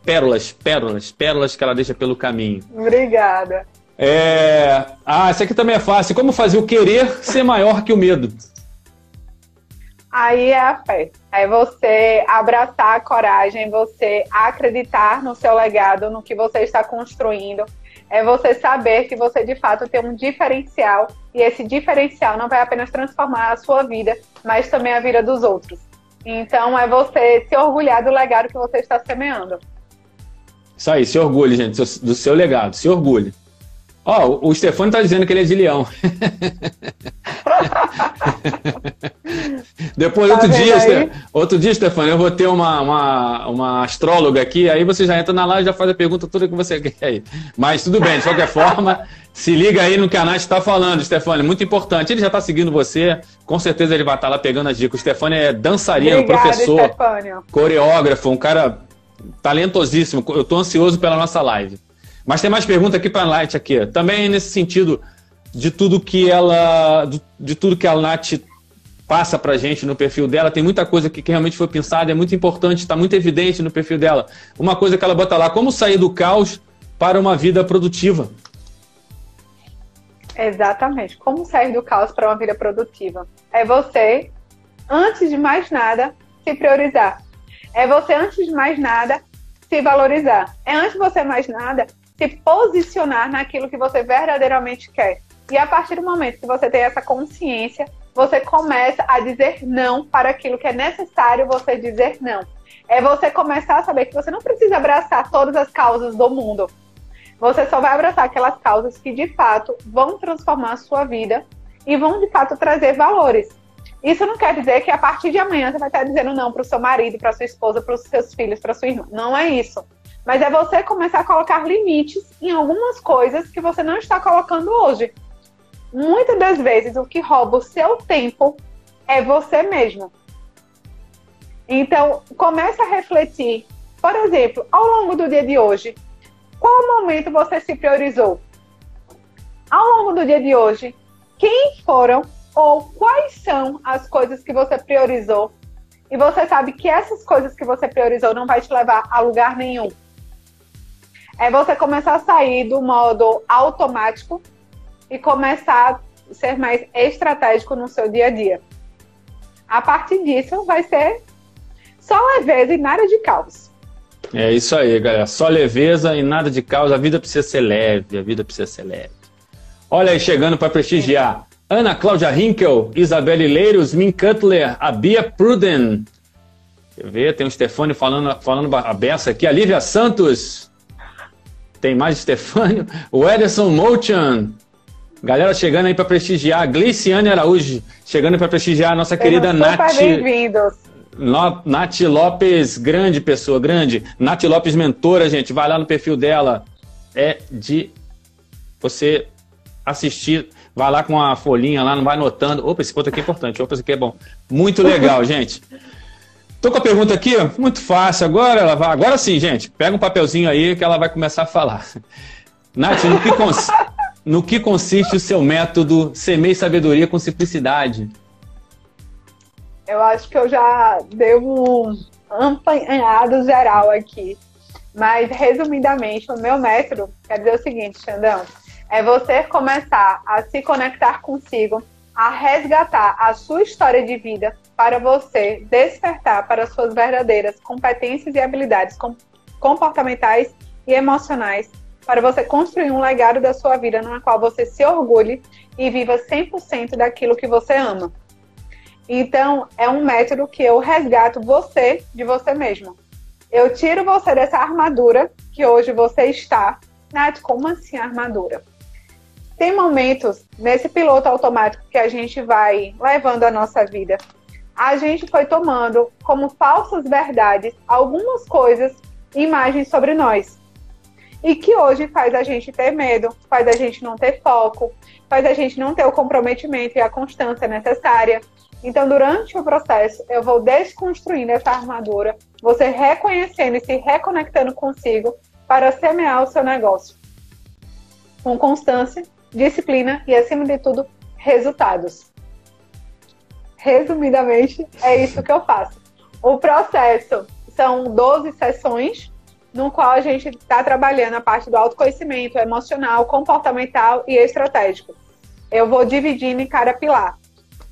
Pérolas, pérolas, pérolas que ela deixa pelo caminho. Obrigada. É... Ah, essa aqui também é fácil. Como fazer o querer ser maior que o medo? Aí é a fé. É você abraçar a coragem, você acreditar no seu legado, no que você está construindo. É você saber que você de fato tem um diferencial e esse diferencial não vai apenas transformar a sua vida, mas também a vida dos outros. Então é você se orgulhar do legado que você está semeando. Isso aí, se orgulhe, gente, do seu legado, se orgulhe. Ó, oh, o Stefano tá dizendo que ele é de leão. [laughs] Depois, tá outro dia, Ste... outro dia, Stefano, eu vou ter uma, uma, uma astróloga aqui, aí você já entra na live e já faz a pergunta toda que você quer aí. Mas tudo bem, de qualquer forma, [laughs] se liga aí no que a Nath está falando, Stefano, muito importante. Ele já está seguindo você, com certeza ele vai estar tá lá pegando as dicas. O Stefano é dançarino, Obrigada, professor, Stefânio. coreógrafo, um cara talentosíssimo. Eu estou ansioso pela nossa live. Mas tem mais pergunta aqui para a Light aqui. Também nesse sentido de tudo que ela, de, tudo que a Nath passa para gente no perfil dela, tem muita coisa que, que realmente foi pensada, é muito importante, está muito evidente no perfil dela. Uma coisa que ela bota lá, como sair do caos para uma vida produtiva. Exatamente. Como sair do caos para uma vida produtiva? É você, antes de mais nada, se priorizar. É você, antes de mais nada, se valorizar. É antes de você mais nada, se posicionar naquilo que você verdadeiramente quer. E a partir do momento que você tem essa consciência, você começa a dizer não para aquilo que é necessário você dizer não. É você começar a saber que você não precisa abraçar todas as causas do mundo. Você só vai abraçar aquelas causas que de fato vão transformar a sua vida e vão de fato trazer valores. Isso não quer dizer que a partir de amanhã você vai estar dizendo não para o seu marido, para sua esposa, para os seus filhos, para sua irmã. Não é isso. Mas é você começar a colocar limites em algumas coisas que você não está colocando hoje. Muitas das vezes o que rouba o seu tempo é você mesmo. Então, comece a refletir. Por exemplo, ao longo do dia de hoje, qual momento você se priorizou? Ao longo do dia de hoje, quem foram ou quais são as coisas que você priorizou e você sabe que essas coisas que você priorizou não vai te levar a lugar nenhum. É você começar a sair do modo automático e começar a ser mais estratégico no seu dia a dia. A partir disso, vai ser só leveza e nada de caos. É isso aí, galera. Só leveza e nada de caos. A vida precisa ser leve, a vida precisa ser leve. Olha aí, chegando para prestigiar. Ana Cláudia Hinkel, Isabelle Leiros, Min Cutler, a Bia Pruden. Eu ver, tem o Stefânio falando, falando a beça aqui. A Lívia Santos. Tem mais Stefânio. O Ederson Mochan. Galera chegando aí para prestigiar. Gliciane Araújo. Chegando para prestigiar a nossa querida Nath. Bem-vindos. Nath Lopes, grande pessoa, grande. Nath Lopes, mentora, gente. Vai lá no perfil dela. É de você assistir vai lá com a folhinha lá, não vai anotando. Opa, esse ponto aqui é importante, opa, esse aqui é bom. Muito legal, [laughs] gente. Tô com a pergunta aqui, muito fácil. Agora ela vai. Agora sim, gente. Pega um papelzinho aí que ela vai começar a falar. [laughs] Nath, no que, cons... no que consiste o seu método Semeie Sabedoria com Simplicidade? Eu acho que eu já dei um apanhado geral aqui. Mas, resumidamente, o meu método quer dizer o seguinte, Xandão é você começar a se conectar consigo, a resgatar a sua história de vida para você despertar para suas verdadeiras competências e habilidades comportamentais e emocionais, para você construir um legado da sua vida na qual você se orgulhe e viva 100% daquilo que você ama. Então, é um método que eu resgato você de você mesmo. Eu tiro você dessa armadura que hoje você está. Nath, como assim armadura? Tem momentos nesse piloto automático que a gente vai levando a nossa vida. A gente foi tomando como falsas verdades algumas coisas, imagens sobre nós. E que hoje faz a gente ter medo, faz a gente não ter foco, faz a gente não ter o comprometimento e a constância necessária. Então, durante o processo, eu vou desconstruindo essa armadura, você reconhecendo e se reconectando consigo para semear o seu negócio. Com constância disciplina e, acima de tudo, resultados. Resumidamente, é isso que eu faço. O processo são 12 sessões, no qual a gente está trabalhando a parte do autoconhecimento emocional, comportamental e estratégico. Eu vou dividindo em cada pilar.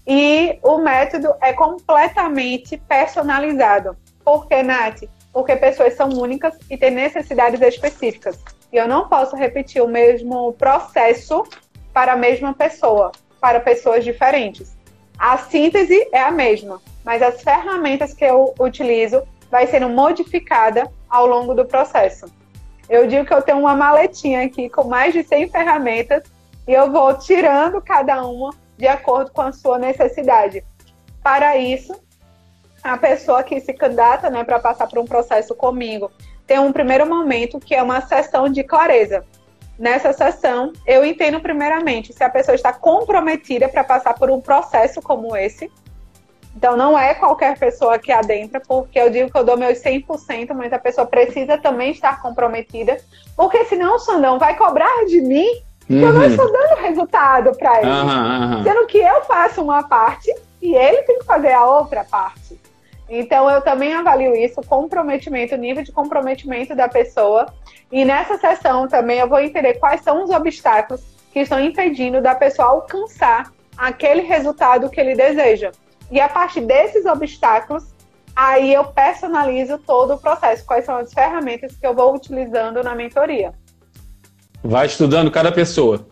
E o método é completamente personalizado. Por que, Nath? Porque pessoas são únicas e têm necessidades específicas. E eu não posso repetir o mesmo processo para a mesma pessoa, para pessoas diferentes. A síntese é a mesma, mas as ferramentas que eu utilizo vai sendo modificada ao longo do processo. Eu digo que eu tenho uma maletinha aqui com mais de 100 ferramentas e eu vou tirando cada uma de acordo com a sua necessidade. Para isso, a pessoa que se candidata né, para passar por um processo comigo tem um primeiro momento que é uma sessão de clareza. Nessa sessão, eu entendo primeiramente se a pessoa está comprometida para passar por um processo como esse. Então, não é qualquer pessoa que adentra, porque eu digo que eu dou meus 100%, mas a pessoa precisa também estar comprometida, porque senão o Sandão vai cobrar de mim que eu não uhum. estou dando resultado para ele. Uhum, uhum. Sendo que eu faço uma parte e ele tem que fazer a outra parte. Então, eu também avalio isso, comprometimento, nível de comprometimento da pessoa. E nessa sessão também eu vou entender quais são os obstáculos que estão impedindo da pessoa alcançar aquele resultado que ele deseja. E a partir desses obstáculos, aí eu personalizo todo o processo, quais são as ferramentas que eu vou utilizando na mentoria. Vai estudando cada pessoa.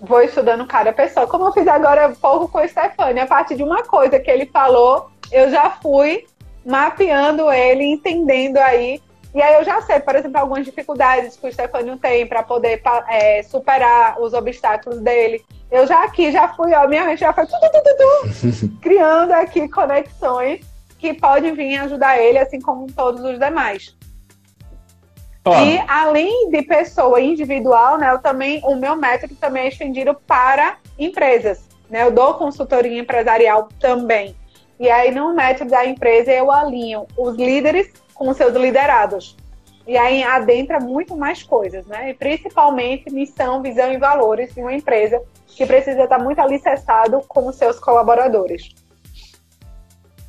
Vou estudando cada pessoa. Como eu fiz agora um pouco com o Stefani, a partir de uma coisa que ele falou, eu já fui mapeando ele, entendendo aí. E aí eu já sei, por exemplo, algumas dificuldades que o Stefano tem para poder é, superar os obstáculos dele. Eu já aqui, já fui, ó, minha mente já foi tu, tu, tu, [laughs] criando aqui conexões que podem vir ajudar ele, assim como todos os demais. Oh. E além de pessoa individual, né, eu também, o meu método também é estendido para empresas. Né? Eu dou consultoria empresarial também. E aí, no método da empresa, eu alinho os líderes com seus liderados. E aí adentra muito mais coisas, né? E principalmente missão, visão e valores de uma empresa que precisa estar muito alicerçado com os seus colaboradores.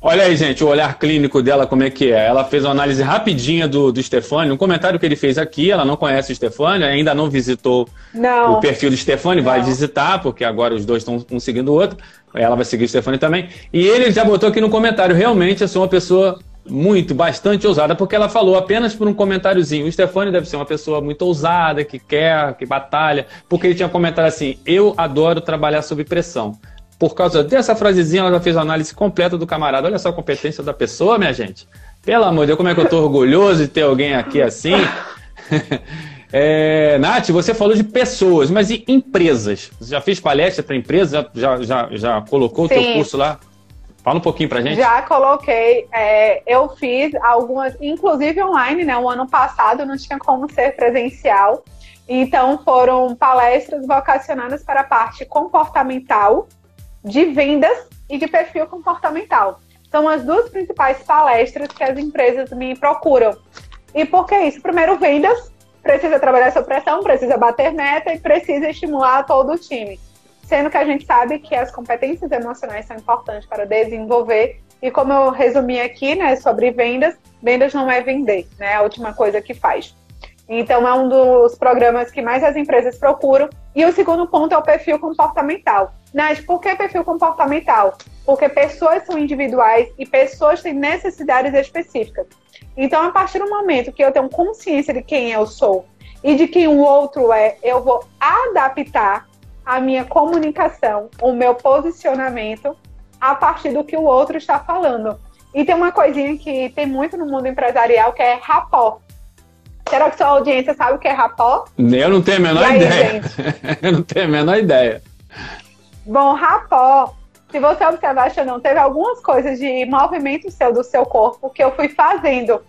Olha aí, gente, o olhar clínico dela, como é que é. Ela fez uma análise rapidinha do, do Stefani, um comentário que ele fez aqui, ela não conhece o Stefani, ainda não visitou não. o perfil do Stefani, vai visitar, porque agora os dois estão um seguindo o outro, ela vai seguir o Stefani também. E ele já botou aqui no comentário, realmente eu sou uma pessoa muito, bastante ousada, porque ela falou apenas por um comentáriozinho. O Stefani deve ser uma pessoa muito ousada, que quer, que batalha, porque ele tinha comentado assim: eu adoro trabalhar sob pressão. Por causa dessa frasezinha, ela já fez a análise completa do camarada. Olha só a competência da pessoa, minha gente. Pelo amor de Deus, como é que eu tô orgulhoso de ter alguém aqui assim. [laughs] É, Nath, você falou de pessoas, mas e empresas? Você já fez palestra para empresa? Já, já, já colocou Sim. o teu curso lá? Fala um pouquinho pra gente. Já coloquei, é, eu fiz algumas, inclusive online, né? O ano passado não tinha como ser presencial. Então foram palestras vocacionadas para a parte comportamental de vendas e de perfil comportamental. São as duas principais palestras que as empresas me procuram. E por que isso? Primeiro, vendas, precisa trabalhar essa pressão, precisa bater meta e precisa estimular todo o time. Sendo que a gente sabe que as competências emocionais são importantes para desenvolver. E como eu resumi aqui, né, sobre vendas, vendas não é vender, né? A última coisa que faz. Então, é um dos programas que mais as empresas procuram. E o segundo ponto é o perfil comportamental. Nath, por que perfil comportamental? Porque pessoas são individuais e pessoas têm necessidades específicas. Então, a partir do momento que eu tenho consciência de quem eu sou e de quem o outro é, eu vou adaptar a minha comunicação, o meu posicionamento a partir do que o outro está falando. E tem uma coisinha que tem muito no mundo empresarial que é rapó. Será que sua audiência sabe o que é rapó? Eu não tenho a menor aí, ideia. [laughs] eu não tenho a menor ideia. Bom, rapó, se você observar, não teve algumas coisas de movimento seu do seu corpo que eu fui fazendo.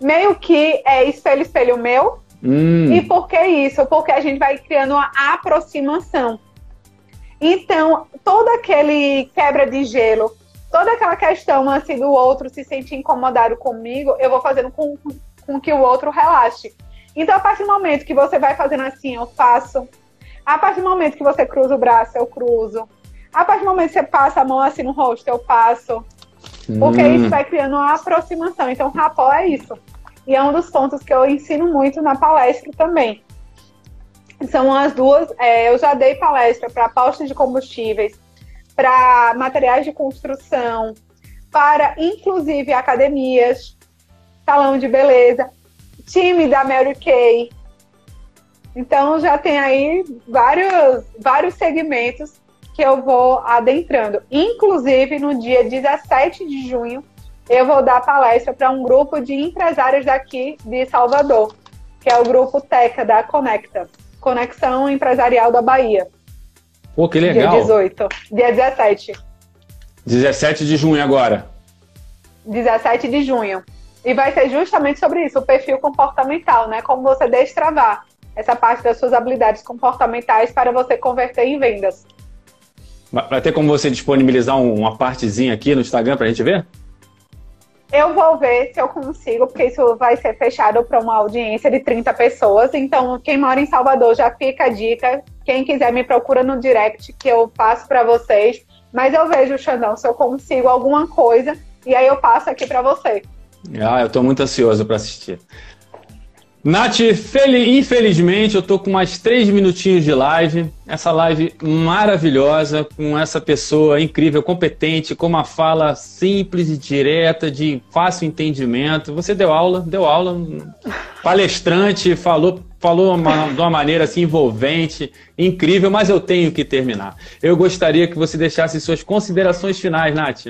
Meio que é espelho, espelho meu. Hum. E por que isso? Porque a gente vai criando uma aproximação. Então, todo aquele quebra de gelo, toda aquela questão assim do outro se sentir incomodado comigo, eu vou fazendo com com que o outro relaxe. Então, a partir do momento que você vai fazendo assim, eu faço. A partir do momento que você cruza o braço, eu cruzo. A partir do momento que você passa a mão assim no rosto, eu passo. Porque hum. isso vai criando uma aproximação. Então, rapó é isso. E é um dos pontos que eu ensino muito na palestra também. São as duas. É, eu já dei palestra para postos de combustíveis, para materiais de construção, para inclusive academias salão de beleza, time da Mary Kay. Então já tem aí vários, vários segmentos que eu vou adentrando. Inclusive, no dia 17 de junho, eu vou dar palestra para um grupo de empresários daqui de Salvador, que é o grupo TECA da Conecta, Conexão Empresarial da Bahia. Pô, que legal. Dia 18, dia 17. 17 de junho agora. 17 de junho. E vai ser justamente sobre isso, o perfil comportamental, né? Como você destravar essa parte das suas habilidades comportamentais para você converter em vendas. Vai ter como você disponibilizar uma partezinha aqui no Instagram para a gente ver? Eu vou ver se eu consigo, porque isso vai ser fechado para uma audiência de 30 pessoas. Então, quem mora em Salvador já fica a dica. Quem quiser me procura no direct que eu passo para vocês. Mas eu vejo, Xandão, se eu consigo alguma coisa e aí eu passo aqui para você. Ah, eu estou muito ansioso para assistir. Nath, infelizmente eu tô com mais três minutinhos de live. Essa live maravilhosa, com essa pessoa incrível, competente, com uma fala simples e direta, de fácil entendimento. Você deu aula, deu aula, palestrante, falou, falou uma, de uma maneira assim envolvente, incrível, mas eu tenho que terminar. Eu gostaria que você deixasse suas considerações finais, Nath.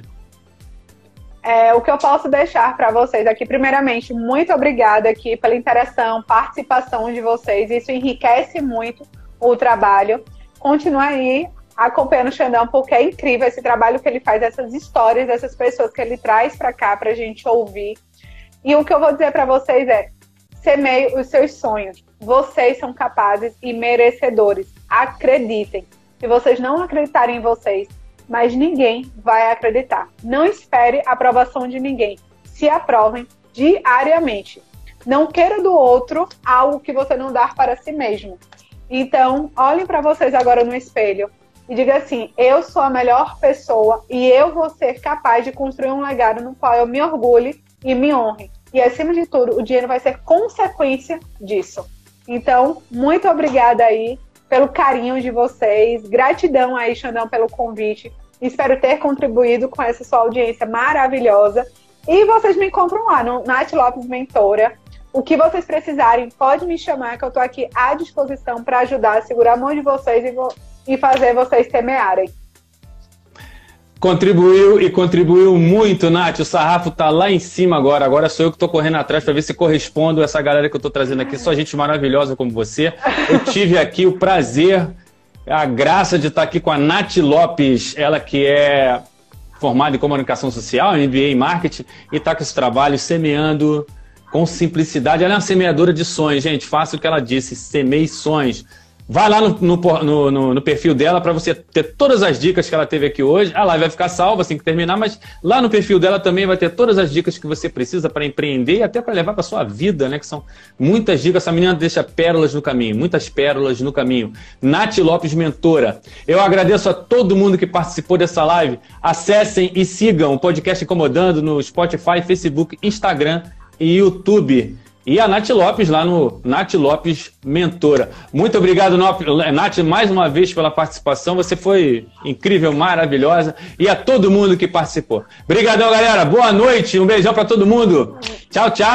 É, o que eu posso deixar para vocês aqui, primeiramente, muito obrigada aqui pela interação, participação de vocês. Isso enriquece muito o trabalho. Continue aí acompanhando o Xandão, porque é incrível esse trabalho que ele faz, essas histórias dessas pessoas que ele traz para cá para a gente ouvir. E o que eu vou dizer para vocês é: semeie os seus sonhos. Vocês são capazes e merecedores. Acreditem. Se vocês não acreditarem em vocês, mas ninguém vai acreditar. Não espere a aprovação de ninguém. Se aprovem diariamente. Não queira do outro algo que você não dá para si mesmo. Então, olhem para vocês agora no espelho e diga assim: eu sou a melhor pessoa e eu vou ser capaz de construir um legado no qual eu me orgulhe e me honre. E acima de tudo, o dinheiro vai ser consequência disso. Então, muito obrigada aí pelo carinho de vocês. Gratidão aí, Xandão, pelo convite. Espero ter contribuído com essa sua audiência maravilhosa. E vocês me encontram lá no Nath Lopes Mentora. O que vocês precisarem, pode me chamar, que eu estou aqui à disposição para ajudar, segurar a mão de vocês e, e fazer vocês semearem. Contribuiu e contribuiu muito, Nath. O sarrafo tá lá em cima agora. Agora sou eu que tô correndo atrás para ver se correspondo essa galera que eu tô trazendo aqui. Só gente maravilhosa como você. Eu tive aqui o prazer, a graça de estar aqui com a Nath Lopes, ela que é formada em comunicação social, MBA em marketing, e está com esse trabalho semeando com simplicidade. Ela é uma semeadora de sonhos, gente. Faça o que ela disse, semeie sonhos. Vai lá no, no, no, no perfil dela para você ter todas as dicas que ela teve aqui hoje. A live vai ficar salva assim que terminar, mas lá no perfil dela também vai ter todas as dicas que você precisa para empreender e até para levar para sua vida, né? Que são muitas dicas. Essa menina deixa pérolas no caminho, muitas pérolas no caminho. Nath Lopes, mentora. Eu agradeço a todo mundo que participou dessa live. Acessem e sigam o podcast Incomodando no Spotify, Facebook, Instagram e YouTube. E a Nath Lopes lá no Nath Lopes Mentora. Muito obrigado, Nath, mais uma vez pela participação. Você foi incrível, maravilhosa. E a todo mundo que participou. Obrigadão, galera. Boa noite. Um beijão para todo mundo. Tchau, tchau.